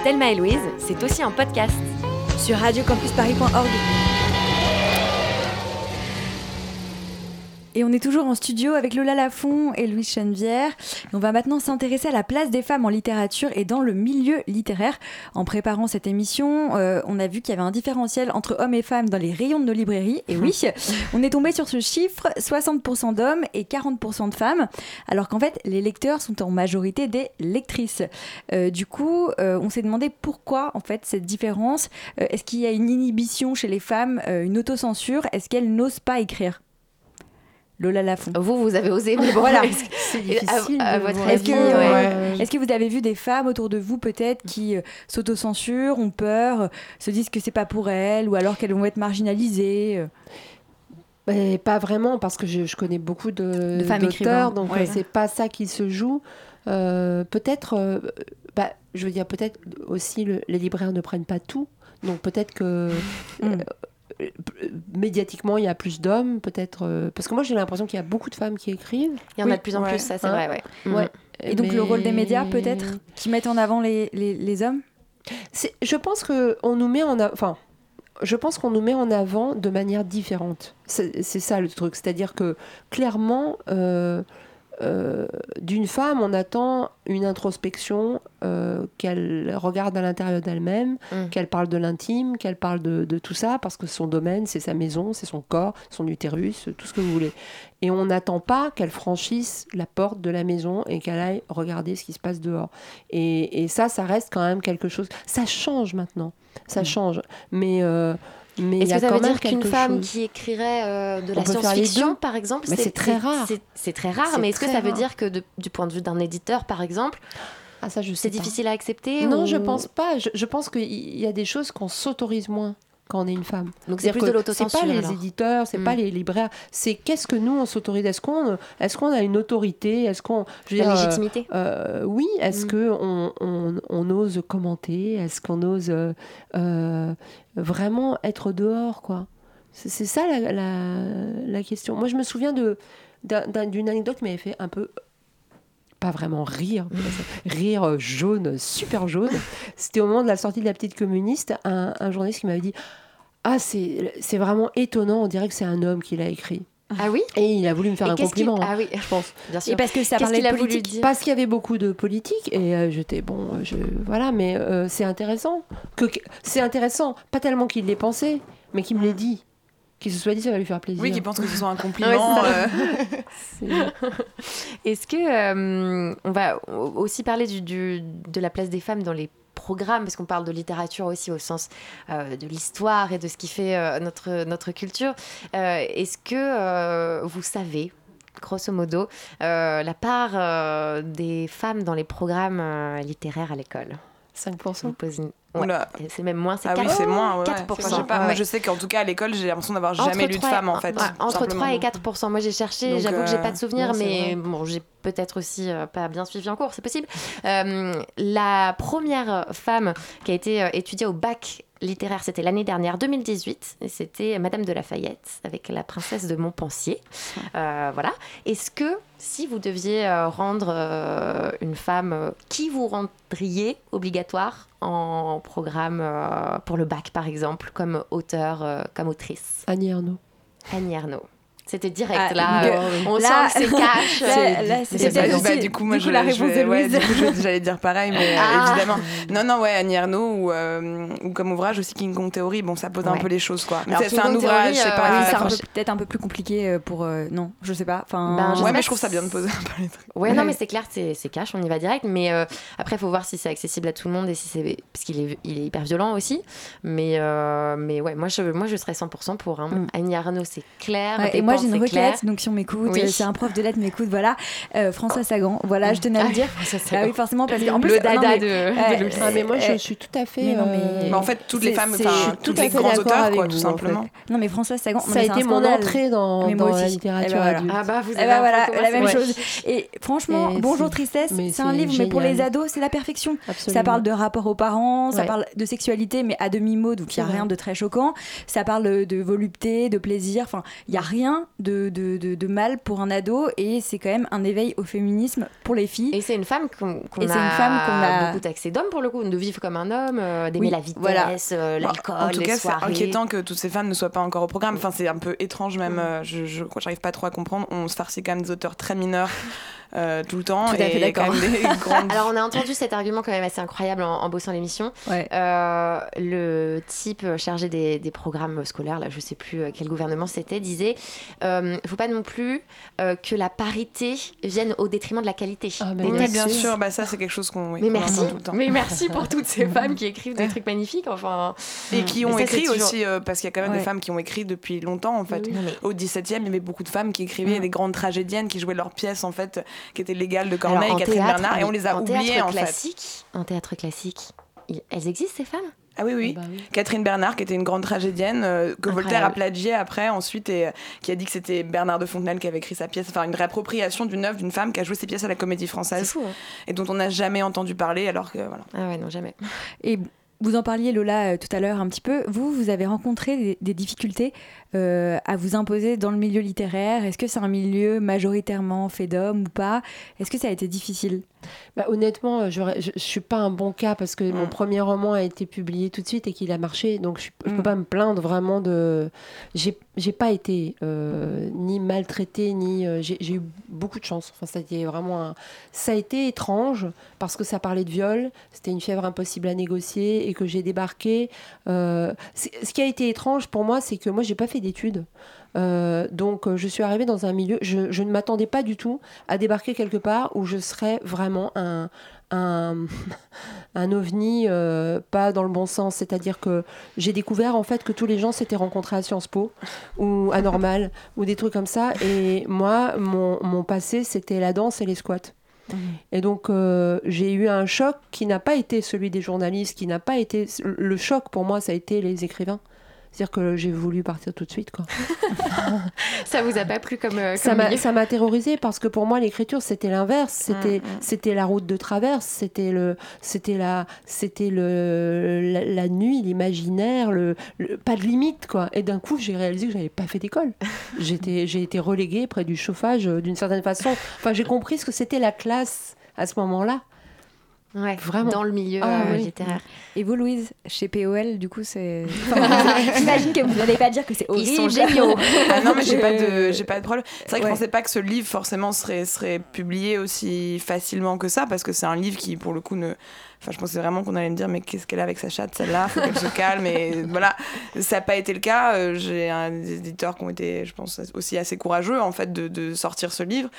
Thelma et Louise, c'est aussi un podcast. Sur radiocampusparis.org. Et on est toujours en studio avec Lola Lafont et Louise Chenevière. On va maintenant s'intéresser à la place des femmes en littérature et dans le milieu littéraire. En préparant cette émission, euh, on a vu qu'il y avait un différentiel entre hommes et femmes dans les rayons de nos librairies. Et oui, [LAUGHS] on est tombé sur ce chiffre 60% d'hommes et 40% de femmes. Alors qu'en fait, les lecteurs sont en majorité des lectrices. Euh, du coup, euh, on s'est demandé pourquoi en fait cette différence. Est-ce qu'il y a une inhibition chez les femmes, une autocensure? Est-ce qu'elles n'osent pas écrire? Lola Lafont. Vous, vous avez osé, mais [LAUGHS] bon, Voilà. C'est À- difficile. à de votre voir. avis, Est-ce que, ouais. euh, est-ce que vous avez vu des femmes autour de vous peut-être qui euh, s'autocensurent, ont peur, se disent que c'est pas pour elles, ou alors qu'elles vont être marginalisées euh? Mais pas vraiment, parce que je, je connais beaucoup de, De femmes écrivains, d'auteurs, donc ouais. c'est pas ça qui se joue. Euh, peut-être, euh, bah, je veux dire, peut-être aussi le- les libraires ne prennent pas tout, donc peut-être que Mm. euh, euh, médiatiquement il y a plus d'hommes, peut-être euh, parce que moi j'ai l'impression qu'il y a beaucoup de femmes qui écrivent. Il y en Oui. a de plus en Ouais. plus, ça c'est Hein vrai, ouais. Mhm. Ouais. Et donc le rôle des médias peut-être, qui mettent en avant les, les, les hommes Je pense que on nous met en a- enfin, je pense qu'on nous met en avant de manière différente. C'est c'est ça le truc, c'est-à-dire que clairement, euh, euh, d'une femme, on attend une introspection, euh, qu'elle regarde à l'intérieur d'elle-même, Mm. qu'elle parle de l'intime, qu'elle parle de, de tout ça, parce que son domaine, c'est sa maison, c'est son corps, son utérus, tout ce que vous voulez. Et on n'attend pas qu'elle franchisse la porte de la maison et qu'elle aille regarder ce qui se passe dehors. Et, et ça, ça reste quand même quelque chose. Ça change maintenant, ça change. Mais euh, Est-ce que ça veut dire qu'une femme chose. qui écrirait euh, de On la science-fiction, par exemple, c'est très rare. C'est c'est très rare, mais est-ce que ça veut dire que de- du point de vue d'un éditeur, par exemple, Ah ça, je sais c'est difficile à accepter Non, ou- je pense pas. Je, je pense qu'il y a des choses qu'on s'autorise moins quand on est une femme. Donc c'est plus de l'autocensure. C'est pas les éditeurs, c'est Mm. pas les libraires. C'est qu'est-ce que nous on s'autorise? Est-ce qu'on, est-ce qu'on a une autorité? Est-ce qu'on, je veux La dire, euh, légitimité. euh, oui. Est-ce Mm. que on, on, on ose commenter? Est-ce qu'on ose euh, vraiment être dehors, quoi? C'est, ça la, la, la question. Moi, je me souviens de d'un- d'un- d'une anecdote qui m'avait fait un peu pas vraiment rire, [LAUGHS] rire jaune, super jaune. C'était au moment de la sortie de la petite communiste, un, un journaliste qui m'avait dit Ah, c'est c'est vraiment étonnant, on dirait que c'est un homme qui l'a écrit. Ah oui? Et il a voulu me faire Et un qu'il- compliment, hein, Ah oui, je pense. bien sûr. Et parce que ça parlait qu'il de politique. dire? Parce qu'il y avait beaucoup de politique et euh, j'étais bon, euh, je, voilà, mais euh, c'est intéressant. Que, que- c'est intéressant, pas tellement qu'il l'ait pensé, mais qu'il me l'ait dit. Qu'il se soit dit, ça va lui faire plaisir. Oui, qui pense que ce soit un [LAUGHS] compliment. euh, [LAUGHS] Est-ce que euh, on va aussi parler du, du- de la place des femmes dans les programmes, parce qu'on parle de littérature aussi au sens euh, de l'histoire et de ce qui fait euh, notre, notre culture. Euh, Est-ce que vous savez, grosso modo, la part des femmes dans les programmes littéraires à l'école? Je 5%. vous pose une- Ouais. C'est même moins, c'est Ah 4%. oui, c'est moins. ouais, ouais. 4%. Je sais pas. ouais. Moi, je sais qu'en tout cas, à l'école, j'ai l'impression d'avoir jamais lu de 3 femmes, en fait. entre simplement. 3 et 4 Moi, j'ai cherché, j'avoue que j'ai euh, pas de souvenir, non, c'est mais bon, j'ai peut-être aussi euh, pas bien suivi en cours, c'est possible. Euh, la première femme qui a été euh, étudiée au bac littéraire, c'était l'année dernière, 2018, et c'était Madame de Lafayette avec la princesse de Montpensier. Euh, voilà. Est-ce que si vous deviez euh, rendre euh, une femme, euh, qui vous rendriez obligatoire en programme pour le bac, par exemple, comme auteur, comme autrice? Annie Ernaux. Annie Ernaux. C'était direct, Ah, là. euh, on là- sent que c'est [LAUGHS] cash. Là- là, c'est Bah, du coup, moi, du coup, je, la réponse ouais, j'allais dire pareil, mais euh, Ah. évidemment. Non, non, ouais, Annie Ernaux ou, euh, ou comme ouvrage aussi King Kong Theory, bon, ça pose un peu les choses, quoi. C'est un ouvrage, euh, pas. oui, oui, c'est franch- peu- peut-être un peu plus compliqué pour. euh, non, je sais pas. Enfin, Ben, je sais Ouais, pas mais je trouve ça bien de poser un peu les trucs. Ouais, non, mais c'est clair, c'est cash, on y va direct. Mais euh, après, il faut voir si c'est accessible à tout le monde et si c'est. Parce qu'il est, il est hyper violent aussi. Mais, mais ouais, moi je, moi, je serais 100% pour. Hein. Mm. Annie Arnaud, c'est clair. Et moi j'ai une clair. requête, donc si on m'écoute, Oui. euh, si un prof de lettres m'écoute, voilà, euh, François Sagan, voilà, je tenais à Ah, le dire. ça, c'est Ah oui, forcément, parce qu'en plus, le non, dada mais- de, euh, de. Ah, mais moi, je euh, suis tout à fait. mais non, mais- Mais en fait, toutes les femmes, c'est- enfin, je suis tous tout à les grands auteurs, quoi, tout en simplement. Non, mais François Sagan, ça a été mon entrée dans, Mais moi dans la aussi. littérature Eh ben adulte. Ah bah, vous Eh avez ben la même chose. Et franchement, Bonjour Tristesse, c'est un livre, mais pour les ados, c'est la perfection. Ça parle de rapport aux parents, ça parle de sexualité, mais à demi-mot, donc il n'y a rien de très choquant. Ça parle de volupté, de plaisir, enfin, il n'y a rien de, de, de, de mal pour un ado et c'est quand même un éveil au féminisme pour les filles. Et c'est une femme qu'on c'est a, une femme qu'on a- beaucoup taxée d'hommes pour le coup, de vivre comme un homme, euh, d'aimer Oui, la vitesse, voilà. euh, l'alcool, en tout les cas, c'est inquiétant que toutes ces femmes ne soient pas encore au programme. Enfin, c'est un peu étrange même. euh, Je, je j'arrive pas trop à comprendre. On se farcit quand même des auteurs très mineurs [LAUGHS] euh, tout le temps. Tout à fait il d'accord. [LAUGHS] grandes- Alors on a entendu cet argument quand même assez incroyable en, en bossant l'émission. Ouais. Euh, le type chargé des, des programmes scolaires, là je sais plus euh, quel gouvernement c'était, disait euh, faut pas non plus que la parité vienne au détriment de la qualité. Ah, mais Oui, textes. bien sûr. Bah ça, c'est quelque chose qu'on. oui, Mais merci, tout le temps. mais merci pour toutes ces [LAUGHS] femmes qui écrivent des trucs magnifiques. Enfin, Et qui ont ça, écrit toujours- aussi, parce qu'il y a quand même Ouais. des femmes qui ont écrit depuis longtemps en fait. Au 17e, il y avait beaucoup de femmes qui écrivaient des grandes tragédiennes qui jouaient leurs pièces en fait, qui étaient légales de Corneille, Alors, Catherine théâtre, Bernard, et on les a en oubliées théâtre en fait. classique, En théâtre classique, elles existent ces femmes? Ah oui, oui. Ah bah oui. Catherine Bernard, qui était une grande tragédienne, euh, que Voltaire a Incroyable. plagié après, ensuite, et euh, qui a dit que c'était Bernard de Fontenelle qui avait écrit sa pièce, enfin une réappropriation d'une œuvre d'une femme qui a joué ses pièces à la Comédie C'est Française fou. hein. et dont on n'a jamais entendu parler, alors que voilà. Ah ouais, non, jamais. Et vous en parliez, Lola, euh, tout à l'heure un petit peu. Vous, vous avez rencontré des, difficultés euh, à vous imposer dans le milieu littéraire. Est-ce que c'est un milieu majoritairement fait d'hommes ou pas? Est-ce que ça a été difficile? Bah, honnêtement, euh, je, je suis pas un bon cas parce que mon Mm. premier roman a été publié tout de suite et qu'il a marché, donc je, Mm. peux pas me plaindre vraiment de. J'ai pas été euh, ni maltraitée ni euh, j'ai eu beaucoup de chance. Enfin, ça a été vraiment un- ça a été étrange parce que ça parlait de viol, c'était une fièvre impossible à négocier et que j'ai débarqué. euh, ce qui a été étrange pour moi, c'est que moi j'ai pas fait d'études. Euh, donc euh, je suis arrivée dans un milieu, je, je ne m'attendais pas du tout à débarquer quelque part où je serais vraiment un, un, [LAUGHS] un ovni, euh, pas dans le bon sens. C'est-à-dire que j'ai découvert en fait que tous les gens s'étaient rencontrés à Sciences Po ou à Normal [LAUGHS] ou des trucs comme ça. Et moi, mon, mon passé, c'était la danse et les squats. Et donc, euh, j'ai eu un choc qui n'a pas été celui des journalistes, qui n'a pas été. Le choc pour moi, ça a été les écrivains. C'est-à-dire que j'ai voulu partir tout de suite. Quoi. [LAUGHS] Ça vous a pas plu comme, euh, Ça m'a, milieu ça m'a terrorisé parce que pour moi l'écriture c'était l'inverse, c'était, Mm, mm. c'était la route de traverse, c'était le, c'était la, c'était le, la, la nuit, l'imaginaire, le, le- pas de limite quoi. Et d'un coup j'ai réalisé que j'avais pas fait d'école. [LAUGHS] J'étais, j'ai été reléguée près du chauffage euh, d'une certaine façon. Enfin j'ai compris ce que c'était la classe à ce moment-là. Ouais, Vraiment. dans le milieu Ah, euh, oui. littéraire. Et vous, Louise, chez POL, du coup, c'est. [LAUGHS] Enfin, J'imagine que vous n'allez pas dire que c'est horrible. Ils sont géniaux. [LAUGHS] Ah non, mais j'ai pas de, j'ai pas de problème. C'est vrai que Ouais. je pensais pas que ce livre forcément serait, serait publié aussi facilement que ça, parce que c'est un livre qui, pour le coup, ne. Enfin, je pensais vraiment qu'on allait me dire, mais qu'est-ce qu'elle a avec sa chatte, celle-là? Faut qu'elle se [LAUGHS] calme. Et voilà, ça n'a pas été le cas. Euh, J'ai un des éditeurs qui ont été, je pense, aussi assez courageux, en fait, de, de sortir ce livre.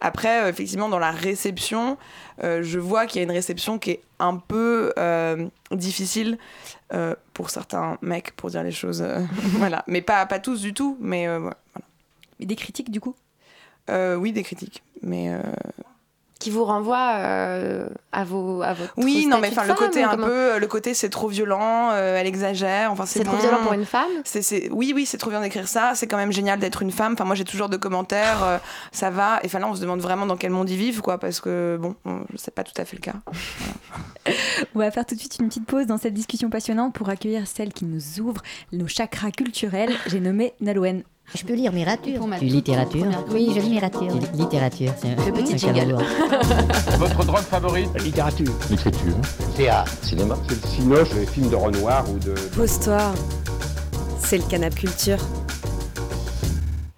Après, euh, effectivement, dans la réception, euh, je vois qu'il y a une réception qui est un peu euh, difficile euh, pour certains mecs, pour dire les choses. euh, [LAUGHS] voilà, mais pas, pas tous du tout, mais voilà. Mais Des critiques, du coup? Oui, des critiques. Mais Qui vous renvoie euh, à, vos, à votre oui, non, mais enfin le côté un comment- peu, le côté c'est trop violent, euh, elle exagère. Enfin, c'est trop violent pour une femme C'est, c'est- Oui, oui, c'est trop bien d'écrire ça. C'est quand même génial d'être une femme. Enfin, moi, j'ai toujours de commentaires. euh, ça va. Et enfin, là, on se demande vraiment dans quel monde ils vivent, quoi, parce que bon, on- c'est pas tout à fait le cas. [LAUGHS] On va faire tout de suite une petite pause dans cette discussion passionnante pour accueillir celle qui nous ouvre nos chakras culturels. J'ai nommé Nalouen. Je peux lire Mirature. Pour ma Tu toute littérature première Oui, je lis Mirature. Littérature, c'est un, petit jingle. [LAUGHS] Votre drogue favorite? Littérature, L'écriture. théâtre, Cinéma. c'est le cinoche, les films de Renoir ou de... Pose-toi. C'est le canap culture.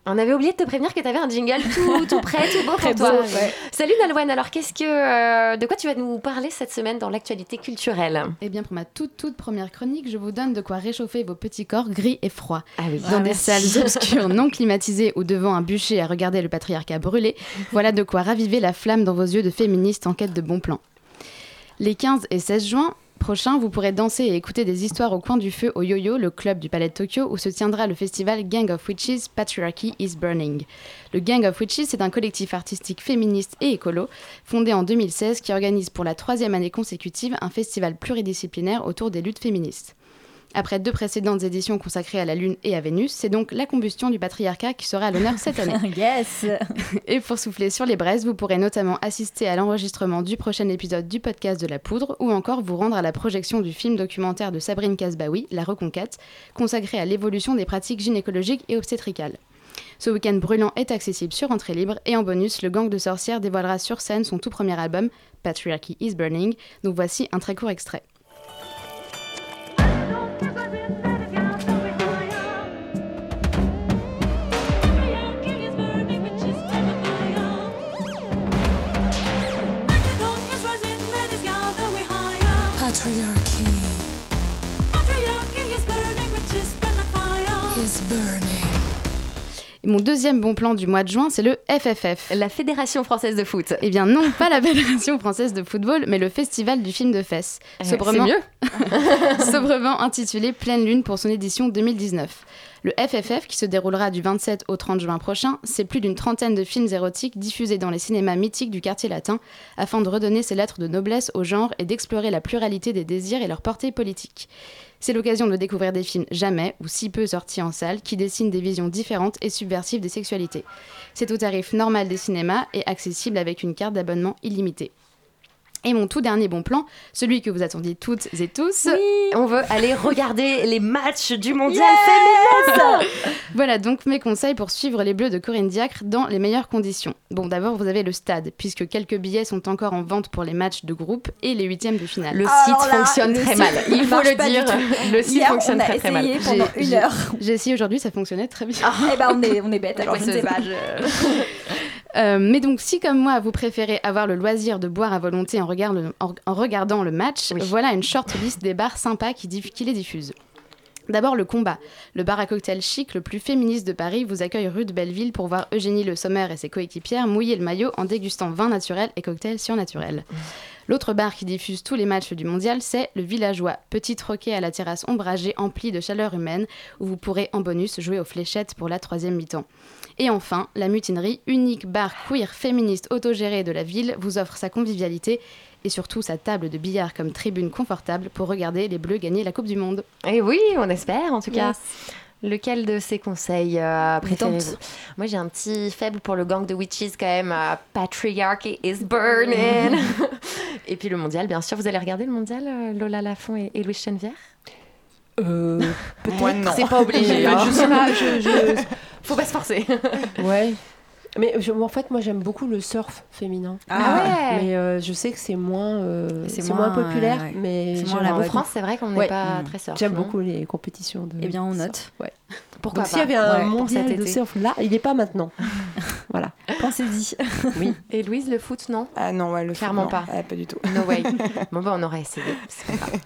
On avait oublié de te prévenir que tu avais un jingle tout, [LAUGHS] tout prêt, tout beau pour toi. Salut Nalwen, alors qu'est-ce que, euh, de quoi tu vas nous parler cette semaine dans l'actualité culturelle? Eh bien, pour ma toute toute première chronique, je vous donne de quoi réchauffer vos petits corps gris et froids. Ah oui. Dans des salles obscures, non climatisées ou devant un bûcher à regarder le patriarcat brûler, voilà de quoi raviver la flamme dans vos yeux de féministes en quête de bons plans. Les 15 et 16 juin prochains, vous pourrez danser et écouter des histoires au coin du feu au Yo-Yo, le club du Palais de Tokyo, où se tiendra le festival Gang of Witches Patriarchy is Burning. Le Gang of Witches est un collectif artistique féministe et écolo, fondé en 2016, qui organise pour la troisième année consécutive un festival pluridisciplinaire autour des luttes féministes. Après deux précédentes éditions consacrées à la Lune et à Vénus, c'est donc la combustion du patriarcat qui sera à l'honneur cette année. [LAUGHS] yes [LAUGHS] Et pour souffler sur les braises, vous pourrez notamment assister à l'enregistrement du prochain épisode du podcast de la poudre ou encore vous rendre à la projection du film documentaire de Sabrine Kasbaoui, La Reconquête, consacré à l'évolution des pratiques gynécologiques et obstétricales. Ce week-end brûlant est accessible sur entrée libre et en bonus, le gang de sorcières dévoilera sur scène son tout premier album, Patriarchy is Burning. Donc voici un très court extrait. Et mon deuxième bon plan du mois de juin, c'est le FFF. La Fédération française de foot. Eh bien non, pas la [LAUGHS] Fédération française de football, mais le Festival du film de fesses. Euh, Sobrement, mieux. [LAUGHS] sobrement intitulé Pleine Lune pour son édition 2019. Le FFF, qui se déroulera du 27 au 30 juin prochain, c'est plus d'une trentaine de films érotiques diffusés dans les cinémas mythiques du quartier latin, afin de redonner ses lettres de noblesse au genre et d'explorer la pluralité des désirs et leur portée politique. C'est l'occasion de découvrir des films jamais ou si peu sortis en salle qui dessinent des visions différentes et subversives des sexualités. C'est au tarif normal des cinémas et accessible avec une carte d'abonnement illimitée. Et mon tout dernier bon plan, celui que vous attendiez toutes et tous. On veut aller regarder [LAUGHS] les matchs du mondial Yeah. [LAUGHS] Voilà donc mes conseils pour suivre les Bleus de Corinne Diacre dans les meilleures conditions. Bon, d'abord, vous avez le stade, puisque quelques billets sont encore en vente pour les matchs de groupe et les huitièmes de finale. Le site fonctionne très mal. Il faut le dire. Le site Hier, fonctionne on a très très mal. essayé pendant J'ai- une heure. J'ai essayé aujourd'hui, ça fonctionnait très bien. Eh ben on est, on est bête, alors je ne sais pas. [LAUGHS] Euh, mais donc, si comme moi, vous préférez avoir le loisir de boire à volonté en, regard- le- en- en regardant le match, voilà une short list des bars sympas qui, les diffusent. D'abord, le combat. Le bar à cocktail chic le plus féministe de Paris vous accueille rue de Belleville pour voir Eugénie Le Sommer et ses coéquipières mouiller le maillot en dégustant vin naturel et cocktails surnaturels. L'autre bar qui diffuse tous les matchs du mondial, c'est le Villageois, petit troquet à la terrasse ombragée emplie de chaleur humaine, où vous pourrez en bonus jouer aux fléchettes pour la troisième mi-temps. Et enfin, la mutinerie, unique bar queer féministe autogéré de la ville, vous offre sa convivialité et surtout sa table de billard comme tribune confortable pour regarder les Bleus gagner la Coupe du Monde. Et oui, on espère en tout cas. Yes. Lequel de ces conseils euh, préférez-vous. Moi, j'ai un petit faible pour le gang de witches quand même. euh, Patriarchy is burning. [LAUGHS] et puis le mondial, bien sûr. Vous allez regarder le mondial, euh, Lola Lafont et, et Louis Chenevière Euh, Moi, non. C'est pas obligé. hein. [LAUGHS] je sais pas, je, je- Faut pas se forcer. [LAUGHS] Ouais. Mais je- en fait, moi, j'aime beaucoup le surf féminin. Ah ouais. Mais euh, je sais que c'est moins, euh, C'est c'est moins, moins, populaire, euh, ouais. mais C'est moins j'aime la En mode. France, c'est vrai qu'on n'est Ouais. pas Mm. très surf. J'aime non beaucoup les compétitions de. Eh bien, on surf. note. Ouais. Pourquoi Donc pas s'il y avait un Ouais, pour mondial de été. surf là, il n'est pas maintenant. [LAUGHS] voilà. Pensez-y. Oui. Et Louise, le foot, non? Ah non, ouais, le foot, Clairement non. pas. Ah, pas du tout. No way. bon, bah, on aurait essayé. C'est pas grave.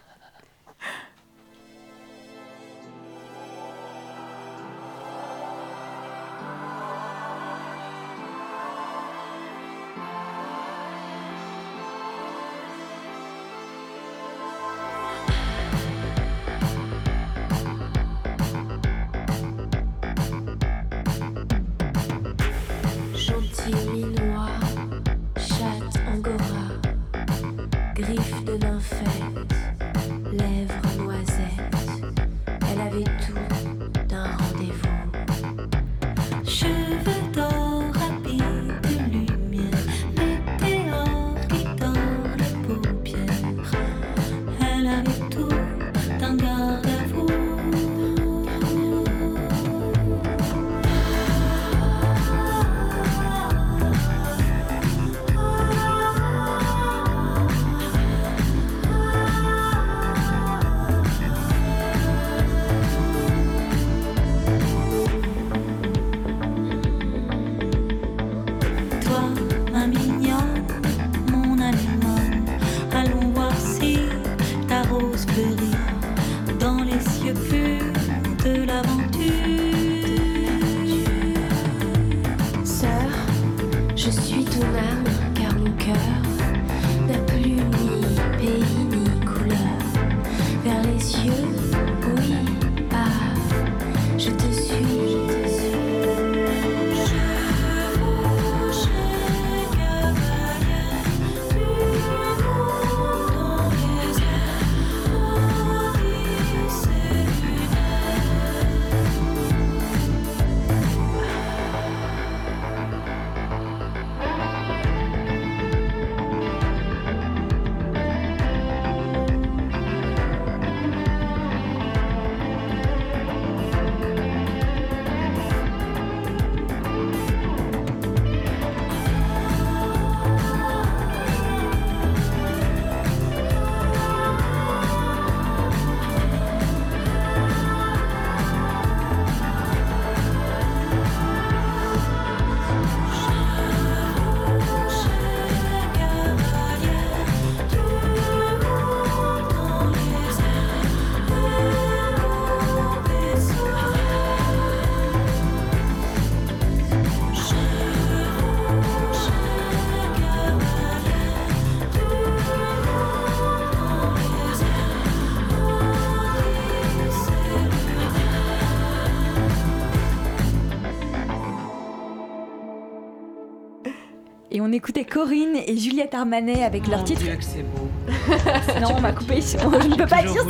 On écoutait Corinne et Juliette Armanet avec leur titre. Dieu, que c'est beau. [LAUGHS] Non, on m'a coupé. Je ne peux pas dire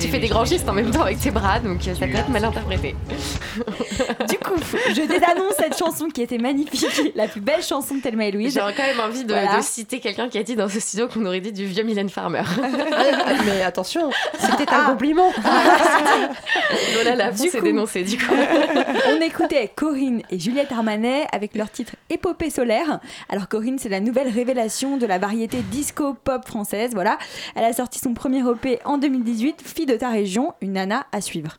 Tu fais des grands gestes en même temps avec tes bras, donc euh, ça peut être mal interprété. [LAUGHS] Du coup, je désannonce cette chanson qui était magnifique, la plus belle chanson de Thelma et Louise. J'aurais quand même envie de, Voilà. de citer quelqu'un qui a dit dans ce studio qu'on aurait dit du vieux Mylène Farmer. [LAUGHS] Mais attention, c'était un compliment. Lola Lafont s'est dénoncée du coup. On écoutait Corinne et Juliette Armanet avec leur titre Épopée solaire. Alors Corinne, c'est la nouvelle révélation de la variété disco-pop française. Voilà, elle a sorti son premier EP en 2018, Fille de ta région, une nana à suivre.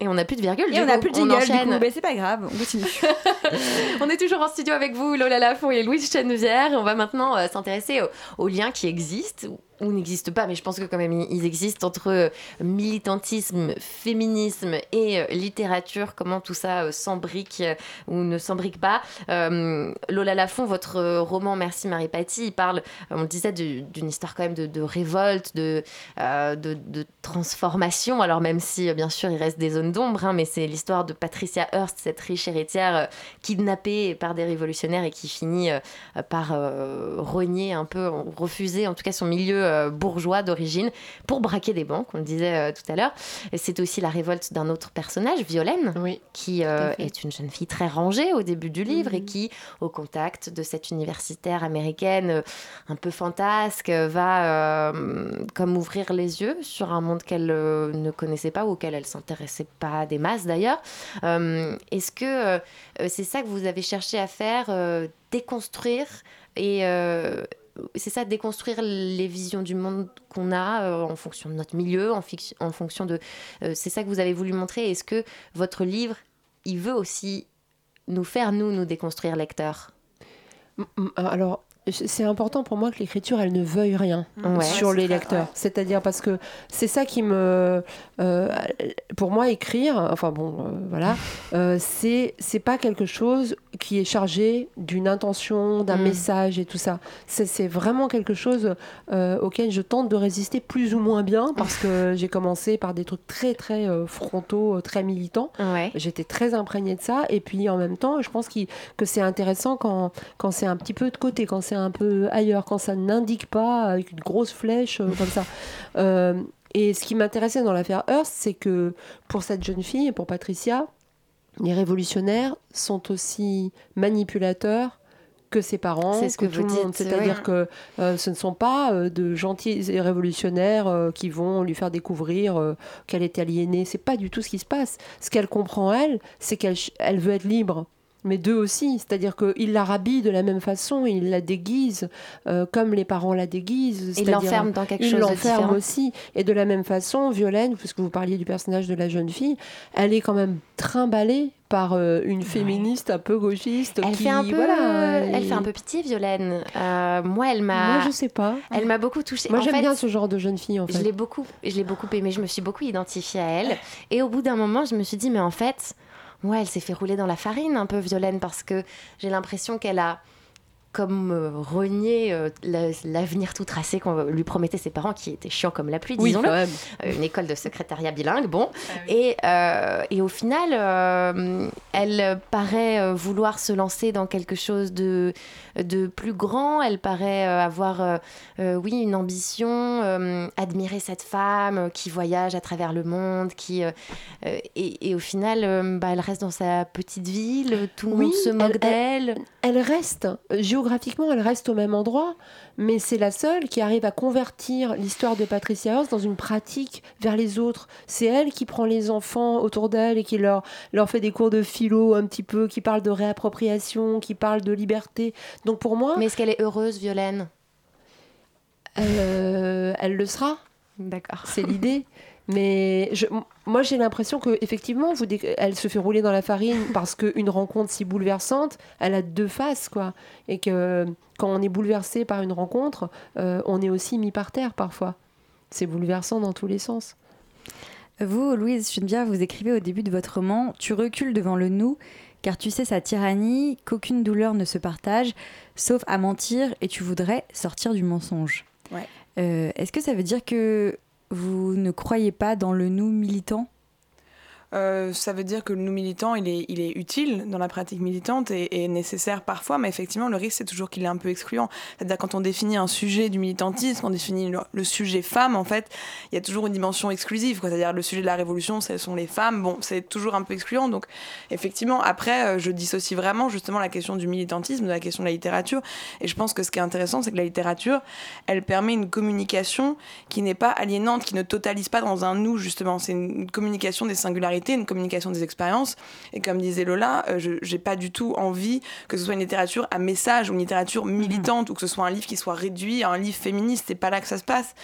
Et on n'a plus de virgule. Et du on n'a plus de jingle, du coup, mais c'est pas grave, on continue. [LAUGHS] On est toujours en studio avec vous, Lola Lafont et Louise Chenevière. On va maintenant euh, s'intéresser aux, aux liens qui existent ou, n'existent pas, mais je pense que quand même ils existent entre euh, militantisme, féminisme et euh, littérature. Comment tout ça euh, s'embrique ou ne s'embrique pas. Lola Lafont, votre roman Merci Marie Paty, il parle, on le disait, du- d'une histoire quand même de, révolte, de, de, transformation. Alors même si bien sûr il reste des zones d'ombre, hein, mais c'est l'histoire de Patricia Hearst, cette riche héritière kidnappée par des révolutionnaires et qui finit par euh, renier un peu, refuser en tout cas son milieu euh, bourgeois d'origine pour braquer des banques, on le disait euh, tout à l'heure. C'est aussi la révolte d'un autre personnage, Violaine, qui euh, est une jeune fille très rangée au début du livre Mhm. et qui, au contact de cette universitaire américaine un peu fantasque, va comme ouvrir les yeux sur un monde qu'elle ne connaissait pas ou auquel elle s'intéressait pas des masses d'ailleurs. Est-ce que c'est ça que vous avez cherché à faire, déconstruire et euh, c'est ça, déconstruire les visions du monde qu'on a euh, en fonction de notre milieu, en, fonction de... euh, c'est ça que vous avez voulu montrer. Est-ce que votre livre, il veut aussi nous faire, nous, nous déconstruire lecteurs? Alors, c'est important pour moi que l'écriture, elle ne veuille rien Ouais. sur Ouais, les lecteurs. C'est-à-dire parce que c'est ça qui me... euh, pour moi, écrire, enfin bon, euh, voilà, euh, c'est c'est pas quelque chose qui est chargé d'une intention, d'un Mm. message et tout ça. C'est vraiment quelque chose euh, auquel je tente de résister plus ou moins bien parce que [LAUGHS] j'ai commencé par des trucs très très euh, frontaux, très militants. Ouais. J'étais très imprégnée de ça. Et puis en même temps, je pense qu'il- que c'est intéressant quand, quand c'est un petit peu de côté, quand c'est un peu ailleurs, quand ça n'indique pas avec une grosse flèche euh, comme ça. Euh, et ce qui m'intéressait dans l'affaire Hearst, c'est que pour cette jeune fille et pour Patricia, les révolutionnaires sont aussi manipulateurs que ses parents, C'est ce que tout vous monde. dites, C'est-à-dire oui. que euh, ce ne sont pas euh, de gentils révolutionnaires euh, qui vont lui faire découvrir qu'elle est aliénée. C'est pas du tout ce qui se passe. Ce qu'elle comprend, elle, c'est qu'elle elle veut être libre. Mais d'eux aussi, c'est-à-dire qu'ils la rhabillent de la même façon, ils la déguisent euh, comme les parents la déguisent. Ils l'enferment dans quelque ils chose de l'enferment différent. aussi. Et de la même façon, Violaine, puisque vous parliez du personnage de la jeune fille, elle est quand même trimballée par euh, une féministe un peu gauchiste Elle qui, fait un peu, voilà, elle et- fait un peu pitié, Violaine. Euh, moi, elle m'a. Moi, je sais pas. Elle m'a beaucoup touchée. Moi, j'aime bien ce genre de jeune fille, en Je fait. l'ai beaucoup, je l'ai beaucoup aimée. Je me suis beaucoup identifiée à elle. Et au bout d'un moment, je me suis dit, mais en fait, ouais, elle s'est fait rouler dans la farine un peu, Violaine, parce que j'ai l'impression qu'elle a comme euh, renié euh, la- l'avenir tout tracé qu'on lui promettait ses parents, qui était chiant comme la pluie, Oui, disons-le. Euh, une école de secrétariat bilingue, bon. et, euh, et au final, elle paraît vouloir se lancer dans quelque chose de, de plus grand. Elle paraît avoir, oui, une ambition, admirer cette femme qui voyage à travers le monde, qui et, et au final, bah, elle reste dans sa petite ville. Tout le Oui, monde se moque elle- d'elle. Elle reste, euh, géographiquement, elle reste au même endroit, mais c'est la seule qui arrive à convertir l'histoire de Patricia Hearst dans une pratique vers les autres. C'est elle qui prend les enfants autour d'elle et qui leur, leur fait des cours de philo un petit peu, qui parle de réappropriation, qui parle de liberté. Donc pour moi... Mais est-ce qu'elle est heureuse, Violaine? Euh, elle le sera. D'accord. C'est l'idée. [LAUGHS] Mais je, moi, j'ai l'impression que effectivement, vous, elle se fait rouler dans la farine [LAUGHS] parce qu'une rencontre si bouleversante, elle a deux faces, quoi. Et que quand on est bouleversé par une rencontre, euh, on est aussi mis par terre parfois. C'est bouleversant dans tous les sens. Vous, Louise Chenevière, vous écrivez au début de votre roman Tu recules devant le nous, car tu sais sa tyrannie, qu'aucune douleur ne se partage, sauf à mentir, et tu voudrais sortir du mensonge. Ouais. Euh, Est-ce que ça veut dire que vous ne croyez pas dans le nous militant? Euh, ça veut dire que nous militants, il est, il est utile dans la pratique militante et, nécessaire parfois, mais effectivement, le risque, c'est toujours qu'il est un peu excluant. C'est-à-dire quand on définit un sujet du militantisme, on définit le, le sujet femme, en fait, il y a toujours une dimension exclusive. C'est-à-dire le sujet de la révolution, ce sont les femmes. Bon, c'est toujours un peu excluant. Donc, effectivement, après, euh, je dissocie vraiment justement la question du militantisme de la question de la littérature. Et je pense que ce qui est intéressant, c'est que la littérature, elle permet une communication qui n'est pas aliénante, qui ne totalise pas dans un nous, justement. C'est une communication des singularités, une communication des expériences. Et comme disait Lola, euh, je j'ai pas du tout envie que ce soit une littérature à message ou une littérature militante ou que ce soit un livre qui soit réduit à un livre féministe. C'est pas là que ça se passe.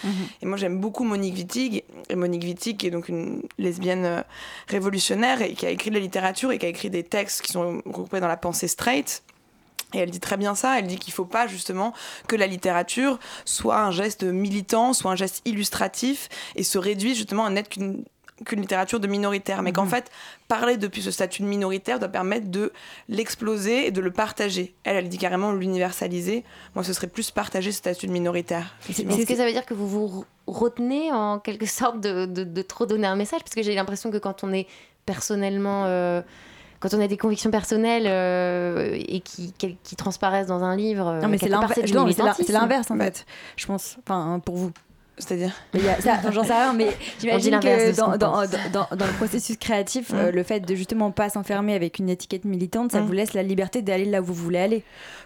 Et moi, j'aime beaucoup Monique Wittig. Et Monique Wittig, qui est donc une lesbienne euh, révolutionnaire et qui a écrit de la littérature et qui a écrit des textes qui sont regroupés dans la pensée straight. Et elle dit très bien ça, elle dit qu'il ne faut pas justement que la littérature soit un geste militant, soit un geste illustratif et se réduise justement à n'être qu'une qu'une littérature de minoritaire, mais qu'en fait, parler depuis ce statut de minoritaire doit permettre de l'exploser et de le partager. Elle, elle dit carrément l'universaliser. Moi, ce serait plus partager ce statut de minoritaire. Est-ce que ça veut dire que vous vous retenez en quelque sorte de, de- de trop donner un message? Parce que j'ai l'impression que quand on est personnellement... euh, quand on a des convictions personnelles euh, et qui, qui, qui transparaissent dans un livre, militantisme. c'est l'inverse en fait. Je pense. Enfin, pour vous. C'est-à-dire J'en sais rien, mais [LAUGHS] On dit j'imagine que dans le processus créatif, Mm. euh, le fait de justement pas s'enfermer avec une étiquette militante, ça Mm. vous laisse la liberté d'aller là où vous voulez aller.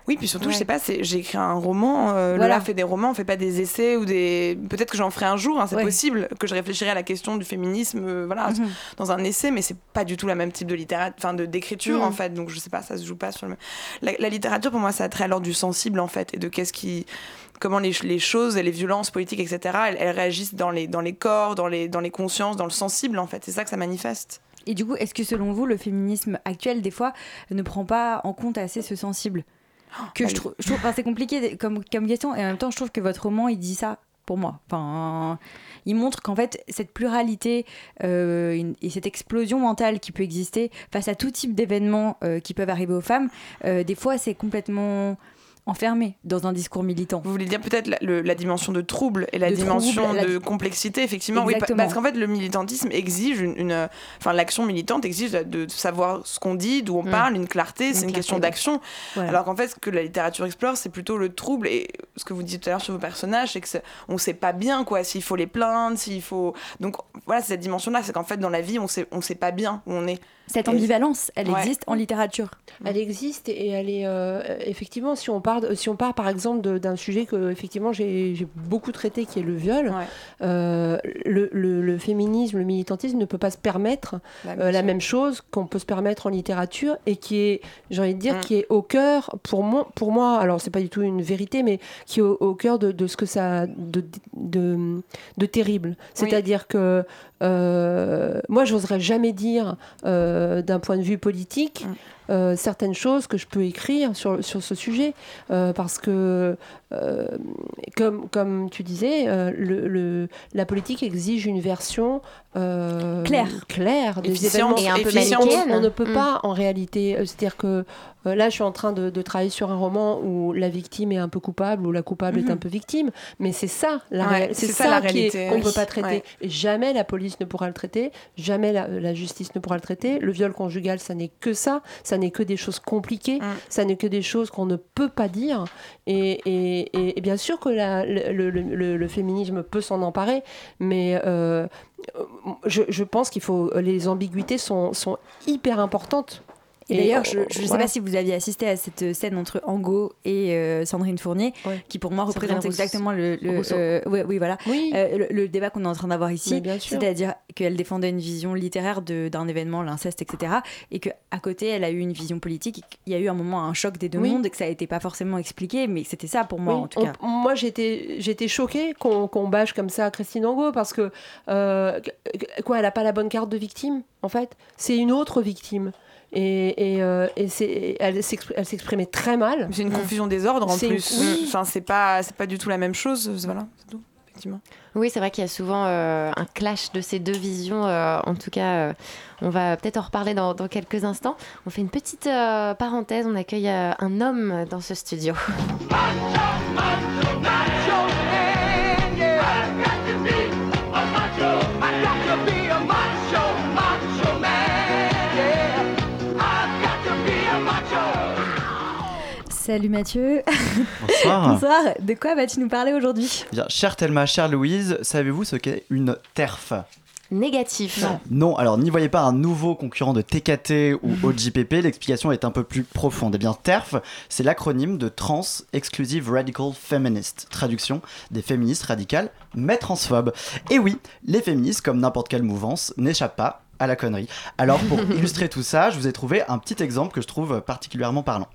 Oui, puis surtout, Ouais. je sais pas, j'ai écrit un roman. Euh, Voilà. Lola fait des romans, on fait pas des essais ou des. Peut-être que j'en ferai un jour, hein, c'est Ouais. possible que je réfléchirai à la question du féminisme, euh, voilà, Mhm. dans un essai, mais c'est pas du tout la même type de littérature, enfin d'écriture Mhm. en fait. Donc je sais pas, ça se joue pas sur le. La, la littérature pour moi, ça a trait alors du sensible en fait et de qu'est-ce qui, comment les, les choses et les violences politiques, etc. Elles, elles réagissent dans les dans les corps, dans les dans les consciences, dans le sensible en fait. C'est ça que ça manifeste. Et du coup, est-ce que selon vous, le féminisme actuel, des fois, ne prend pas en compte assez ce sensible? Que je trouve, je trouve enfin, c'est compliqué comme, comme question, et en même temps, je trouve que votre roman, il dit ça pour moi. Enfin, il montre qu'en fait, cette pluralité euh, une- et cette explosion mentale qui peut exister face à tout type d'événements euh, qui peuvent arriver aux femmes, euh, des fois, c'est complètement enfermé dans un discours militant. Vous voulez dire peut-être la, le- la dimension de trouble et la De dimension trouble, la- de complexité, effectivement. Oui, parce qu'en fait, le militantisme exige une. une- Enfin, l'action militante exige de, savoir ce qu'on dit, d'où on Mm. parle, une clarté, c'est une, clarté, question d'action. Voilà. Alors qu'en fait, ce que la littérature explore, c'est plutôt le trouble. Et ce que vous dites tout à l'heure sur vos personnages, c'est que c'est- on sait pas bien, quoi, s'il faut les plaindre, s'il faut. Donc voilà, c'est cette dimension-là, c'est qu'en fait, dans la vie, on sait, on sait pas bien où on est. Cette Et- ambivalence, elle Ouais. existe en littérature. Elle existe et elle est euh, effectivement si on part si on part par exemple d'un sujet que effectivement j'ai beaucoup traité qui est le viol, euh, le, le- le féminisme, le militantisme ne peut pas se permettre La euh, même la chose. même chose qu'on peut se permettre en littérature et qui est j'ai envie de dire Mm. qui est au cœur pour moi pour moi alors c'est pas du tout une vérité mais qui est au, au cœur de, de ce que ça a de, de, de terrible c'est-à-dire que euh, moi j'oserais jamais dire euh, d'un point de vue politique euh, certaines choses que je peux écrire sur, sur ce sujet euh, parce que euh, comme, comme tu disais le, le- la politique exige une version Claire. claire des événements et un peu efficiente. on, ne peut Mm. pas en réalité c'est-à-dire que là je suis en train de, de travailler sur un roman où la victime est un peu coupable ou la coupable est Mhm. un peu victime mais c'est ça la Ouais, c'est ça, ça, la qui réalité, qu'on oui. peut pas traiter Ouais. jamais la police ne pourra le traiter, jamais la, la justice ne pourra le traiter. Le viol conjugal, ça n'est que ça, ça n'est que des choses compliquées, Mm. ça n'est que des choses qu'on ne peut pas dire. Et, et- et- et bien sûr que la- le, le- le- le féminisme peut s'en emparer, mais euh, je, je pense qu'il faut. Les ambiguïtés sont, sont hyper importantes. Et, d'ailleurs, je ne euh, sais voilà. pas si vous aviez assisté à cette scène entre Angot et euh, Sandrine Fournier, Ouais. qui pour moi représente exactement le, le- euh, ouais, oui, voilà, Oui. Euh, le, le débat qu'on est en train d'avoir ici. C'est-à-dire qu'elle défendait une vision littéraire d'un événement, l'inceste, etc. Et qu'à côté, elle a eu une vision politique. qu'il y a eu un moment un choc des deux Oui. mondes et que ça n'était pas forcément expliqué, mais c'était ça pour moi Oui, en tout on- cas. moi, j'étais, j'étais choquée qu'on, bâche comme ça Christine Angot parce que, quoi, elle n'a pas la bonne carte de victime, en fait? C'est une autre victime. Et, et, euh, et c'est, elle, s'expr- elle s'exprimait très mal. C'est une confusion des ordres en C'est- plus. oui. Enfin, c'est pas, c'est pas du tout la même chose. Voilà, c'est tout, effectivement. Oui, c'est vrai qu'il y a souvent euh, un clash de ces deux visions. euh, en tout cas, euh, on va peut-être en reparler dans, dans quelques instants. On fait une petite euh, parenthèse. On accueille euh, un homme dans ce studio. Salut Mathieu. Bonsoir. [LAUGHS] Bonsoir. De quoi vas-tu nous parler aujourd'hui? Bien, chère Thelma, chère Louise, savez-vous ce qu'est une TERF? Négatif. Non, alors n'y voyez pas un nouveau concurrent de TKT ou OJPP, l'explication est un peu plus profonde. Eh bien, TERF, c'est l'acronyme de Trans Exclusive Radical Feminist, traduction des féministes radicales mais transphobes. Et oui, les féministes, comme n'importe quelle mouvance, n'échappent pas à la connerie. Alors, pour [LAUGHS] illustrer tout ça, je vous ai trouvé un petit exemple que je trouve particulièrement parlant.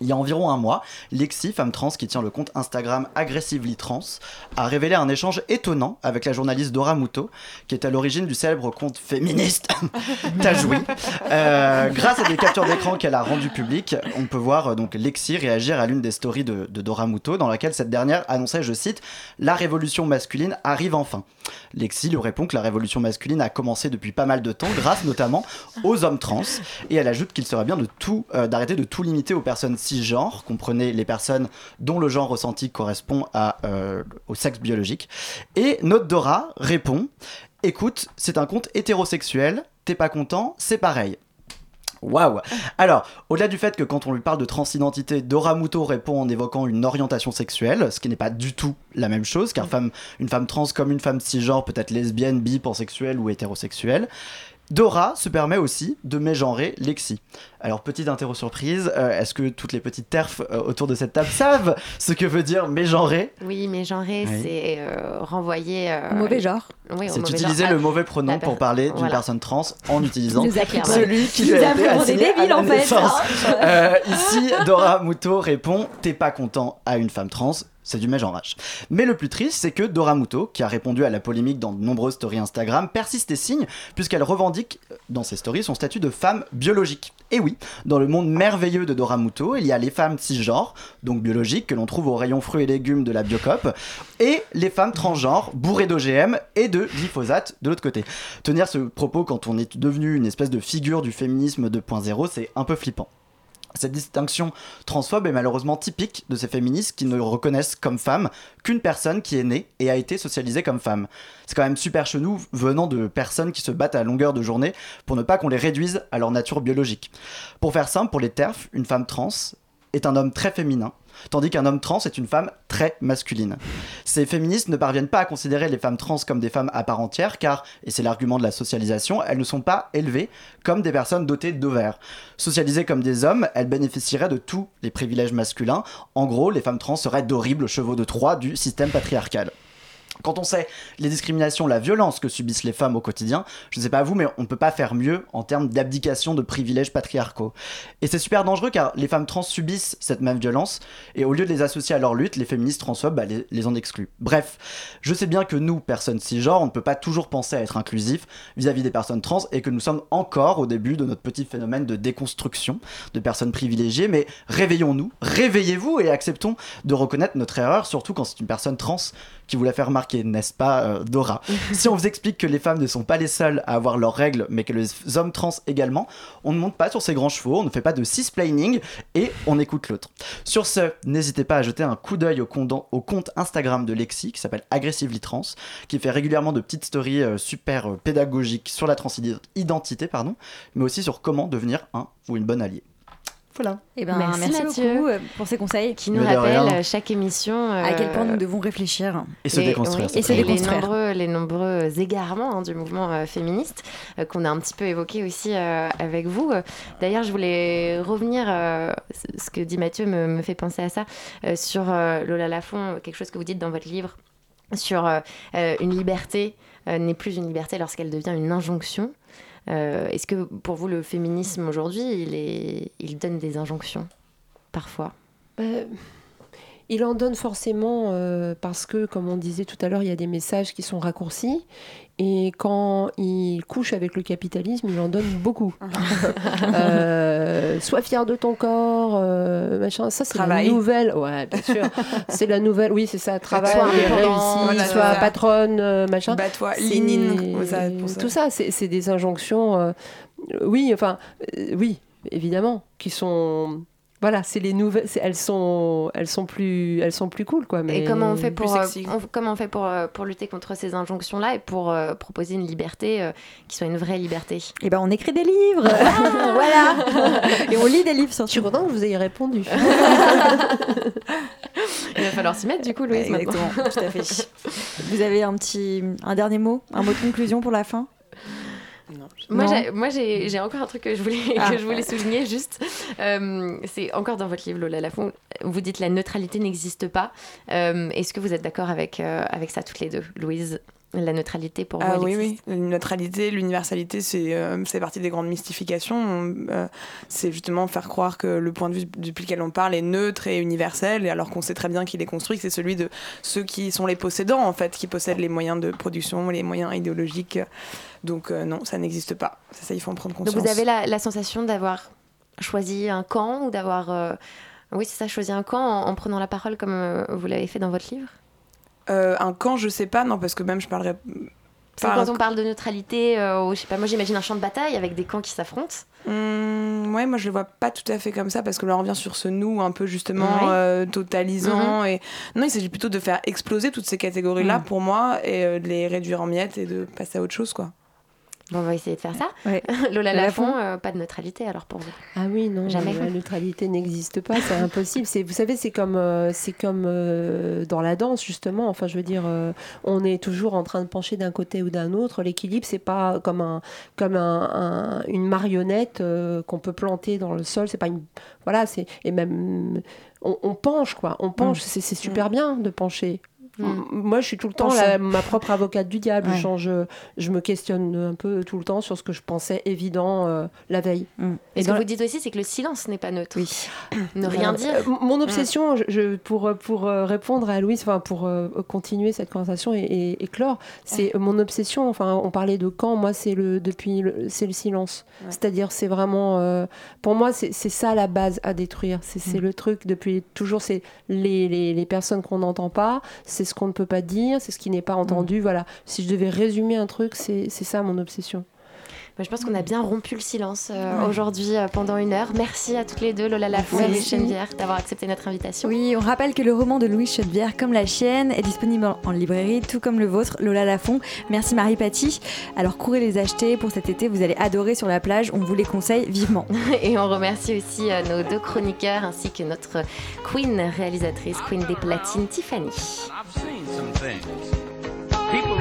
Il y a environ un mois, Lexi, femme trans qui tient le compte Instagram Aggressively Trans, a révélé un échange étonnant avec la journaliste Dora Muto, qui est à l'origine du célèbre compte féministe [LAUGHS] Tajoui. Euh, grâce à des captures d'écran qu'elle a rendues publiques, on peut voir euh, donc Lexi réagir à l'une des stories de, Dora Muto, dans laquelle cette dernière annonçait, je cite, La révolution masculine arrive enfin. Lexi lui répond que la révolution masculine a commencé depuis pas mal de temps, grâce notamment aux hommes trans, et elle ajoute qu'il serait bien de euh, d'arrêter de tout limiter aux personnes cisgenres, comprenez les personnes dont le genre ressenti correspond à, euh, au sexe biologique. Et notre Dora répond Écoute, c'est un compte hétérosexuel, t'es pas content, c'est pareil. Waouh Alors, au-delà du fait que quand on lui parle de transidentité, Dora Muto répond en évoquant une orientation sexuelle, ce qui n'est pas du tout la même chose, car femme, une femme trans comme une femme cisgenre peut être lesbienne, bi, pansexuelle ou hétérosexuelle. Dora se permet aussi de mégenrer Lexi. Alors, petite interro surprise, euh, est-ce que toutes les petites terfs euh, autour de cette table savent ce que veut dire mégenrer? Oui, mégenrer, Oui. c'est euh, renvoyer. euh, Au mauvais genre. Oui, C'est utiliser genre. le mauvais pronom pour parler d'une voilà. personne trans en [LAUGHS] utilisant celui qui lui nous a été des assigné à débiles, en fait. Euh, ici, Dora Muto répond T'es pas content à une femme trans c'est du mégenrage. Mais le plus triste, c'est que Dora Muto, qui a répondu à la polémique dans de nombreuses stories Instagram, persiste et signe, puisqu'elle revendique dans ses stories son statut de femme biologique. Et oui, dans le monde merveilleux de Dora Muto, il y a les femmes cisgenres, donc biologiques, que l'on trouve au rayon fruits et légumes de la Biocop, et les femmes transgenres, bourrées d'OGM et de glyphosate de l'autre côté. Tenir ce propos quand on est devenu une espèce de figure du féminisme 2.0, c'est un peu flippant. Cette distinction transphobe est malheureusement typique de ces féministes qui ne reconnaissent comme femme qu'une personne qui est née et a été socialisée comme femme. C'est quand même super chelou venant de personnes qui se battent à longueur de journée pour ne pas qu'on les réduise à leur nature biologique. Pour faire simple, pour les TERF, une femme trans est un homme très féminin, tandis qu'un homme trans est une femme très masculine. Ces féministes ne parviennent pas à considérer les femmes trans comme des femmes à part entière, car, et c'est l'argument de la socialisation, elles ne sont pas élevées comme des personnes dotées d'ovaires. Socialisées comme des hommes, elles bénéficieraient de tous les privilèges masculins. En gros, les femmes trans seraient d'horribles chevaux de Troie du système patriarcal. Quand on sait les discriminations, la violence que subissent les femmes au quotidien, je ne sais pas vous, mais on ne peut pas faire mieux en termes d'abdication de privilèges patriarcaux. Et c'est super dangereux car les femmes trans subissent cette même violence, et au lieu de les associer à leur lutte, les féministes transphobes bah, les, en excluent. Bref, je sais bien que nous, personnes cisgenres, on ne peut pas toujours penser à être inclusif vis-à-vis des personnes trans, et que nous sommes encore au début de notre petit phénomène de déconstruction de personnes privilégiées, mais réveillons-nous, réveillez-vous et acceptons de reconnaître notre erreur, surtout quand c'est une personne trans qui vous l'a fait remarquer, n'est-ce pas, euh, Dora [LAUGHS] Si on vous explique que les femmes ne sont pas les seules à avoir leurs règles, mais que les hommes trans également, on ne monte pas sur ses grands chevaux, on ne fait pas de cisplaining et on écoute l'autre. Sur ce, n'hésitez pas à jeter un coup d'œil au, compte- au compte Instagram de Lexi, qui s'appelle Aggressively Trans, qui fait régulièrement de petites stories euh, super euh, pédagogiques sur la transidentité, pardon, mais aussi sur comment devenir un ou une bonne alliée. Voilà. Eh ben, Merci, merci, Mathieu. beaucoup euh, pour ces conseils. Qui nous Mais de rappelle rien. euh, chaque émission. À quel point euh, nous devons réfléchir. Et se les- déconstruire. oui, Et se important. les déconstruire. nombreux, les nombreux égarements hein, du mouvement euh, féministe euh, qu'on a un petit peu évoqué aussi euh, avec vous. Euh, D'ailleurs, je voulais revenir, euh, ce- que dit Mathieu me, me fait penser à ça, euh, sur euh, Lola Lafont, quelque chose que vous dites dans votre livre, sur euh, euh, une liberté euh, n'est plus une liberté lorsqu'elle devient une injonction. Euh, Est-ce que pour vous, le féminisme aujourd'hui, il, donne des injonctions parfois? Ben, il en donne forcément euh, parce que, comme on disait tout à l'heure, il y a des messages qui sont raccourcis. Et quand il couche avec le capitalisme, il en donne beaucoup. [LAUGHS] Euh, sois fier de ton corps, euh, machin. Ça, c'est la nouvelle. Ouais, bien sûr. [LAUGHS] c'est la nouvelle. Oui, c'est ça. Travail, réussis, voilà, sois patronne, euh, machin. Bats-toi, Lénine. Tout ça, c'est des injonctions. euh, oui, enfin, oui, évidemment, qui sont voilà, c'est les nouvelles. c'est- Elles sont, elles sont plus, elles sont plus cool, quoi. Mais Et comment on fait pour, euh, on- comment on fait pour, euh, pour lutter contre ces injonctions-là et pour euh, proposer une liberté euh, qui soit une vraie liberté? Et ben on écrit des livres. [LAUGHS] voilà. Et on lit des livres sur Je suis contente que vous ayez répondu. [LAUGHS] Il va falloir s'y mettre du coup, Louise. maintenant. Exactement, tout à fait. [LAUGHS] Vous avez un petit, un dernier mot, un mot de conclusion pour la fin? Moi, Non. j'ai- moi, j'ai j'ai encore un truc que je voulais, Ah. que je voulais souligner juste. Euh, c'est encore dans votre livre, Lola Lafont. Vous dites la neutralité n'existe pas. Euh, Est-ce que vous êtes d'accord avec, euh, avec ça toutes les deux, Louise? La neutralité pour vous, Ah oui, existe oui. La neutralité, l'universalité, c'est euh, partie des grandes mystifications. Euh, c'est justement faire croire que le point de vue depuis lequel on parle est neutre et universel, et alors qu'on sait très bien qu'il est construit, que c'est celui de ceux qui sont les possédants, en fait, qui possèdent les moyens de production, les moyens idéologiques. Donc euh, non, ça n'existe pas. C'est ça, il faut en prendre conscience. Donc vous avez la, la sensation d'avoir choisi un camp ou d'avoir... euh, Oui, c'est ça, choisi un camp en, en prenant la parole comme vous l'avez fait dans votre livre? Euh, un camp, je sais pas, non, parce que même je parlerais. Un quand on parle de neutralité, euh, ou je sais pas, moi j'imagine un champ de bataille avec des camps qui s'affrontent. Hum, ouais, moi je le vois pas tout à fait comme ça parce que là on revient sur ce nous un peu justement euh, totalisant Mhm. et non il s'agit plutôt de faire exploser toutes ces catégories là Mhm. pour moi et euh, de les réduire en miettes et de passer à autre chose quoi. Bon, on va essayer de faire ça. Ouais. [LAUGHS] Lola Lafont, euh, pas de neutralité alors pour vous. Ah oui, non, Jamais. la neutralité n'existe pas, c'est impossible. C'est, vous savez, c'est comme, euh, c'est comme euh, dans la danse, justement. Enfin, je veux dire, on est toujours en train de pencher d'un côté ou d'un autre. L'équilibre, c'est pas comme, un, comme un, un- une marionnette qu'on peut planter dans le sol. C'est pas une. Voilà, c'est. Et même. On, on penche, quoi. On penche. C'est, c'est super bien de pencher. Mm. Moi, je suis tout le temps la- ma propre avocate du diable. Ouais. Je, change, je me questionne un peu tout le temps sur ce que je pensais évident euh, la veille. Et ce que la- vous dites aussi, c'est que le silence n'est pas neutre. Oui. Ne rien euh, dire. euh, mon obsession, je- pour, pour euh, répondre à Louise, enfin pour euh, continuer cette conversation et, et, et clore, c'est mon obsession. Enfin, on parlait de quand, moi, c'est le depuis, le- c'est le silence. Ouais. C'est-à-dire, c'est vraiment, euh, pour moi, c'est ça la base à détruire. C'est c'est le truc depuis toujours, c'est les, les, les personnes qu'on n'entend pas, c'est ce qu'on ne peut pas dire, c'est ce qui n'est pas entendu. Voilà. Si je devais résumer un truc, c'est c'est ça mon obsession. Bah, je pense qu'on a bien rompu le silence euh, Ouais. aujourd'hui euh, pendant une heure. Merci à toutes les deux, Lola Lafont et. Louise Chenevière, d'avoir accepté notre invitation. Oui, on rappelle que le roman de Louise Chenevière, comme la chienne, est disponible en- en librairie, tout comme le vôtre, Lola Lafont. Merci Marie Paty. Alors courez les acheter pour cet été, vous allez adorer sur la plage, on vous les conseille vivement. [LAUGHS] Et on remercie aussi euh, nos deux chroniqueurs ainsi que notre queen réalisatrice, queen des platines, Tiffany. I've seen some things. People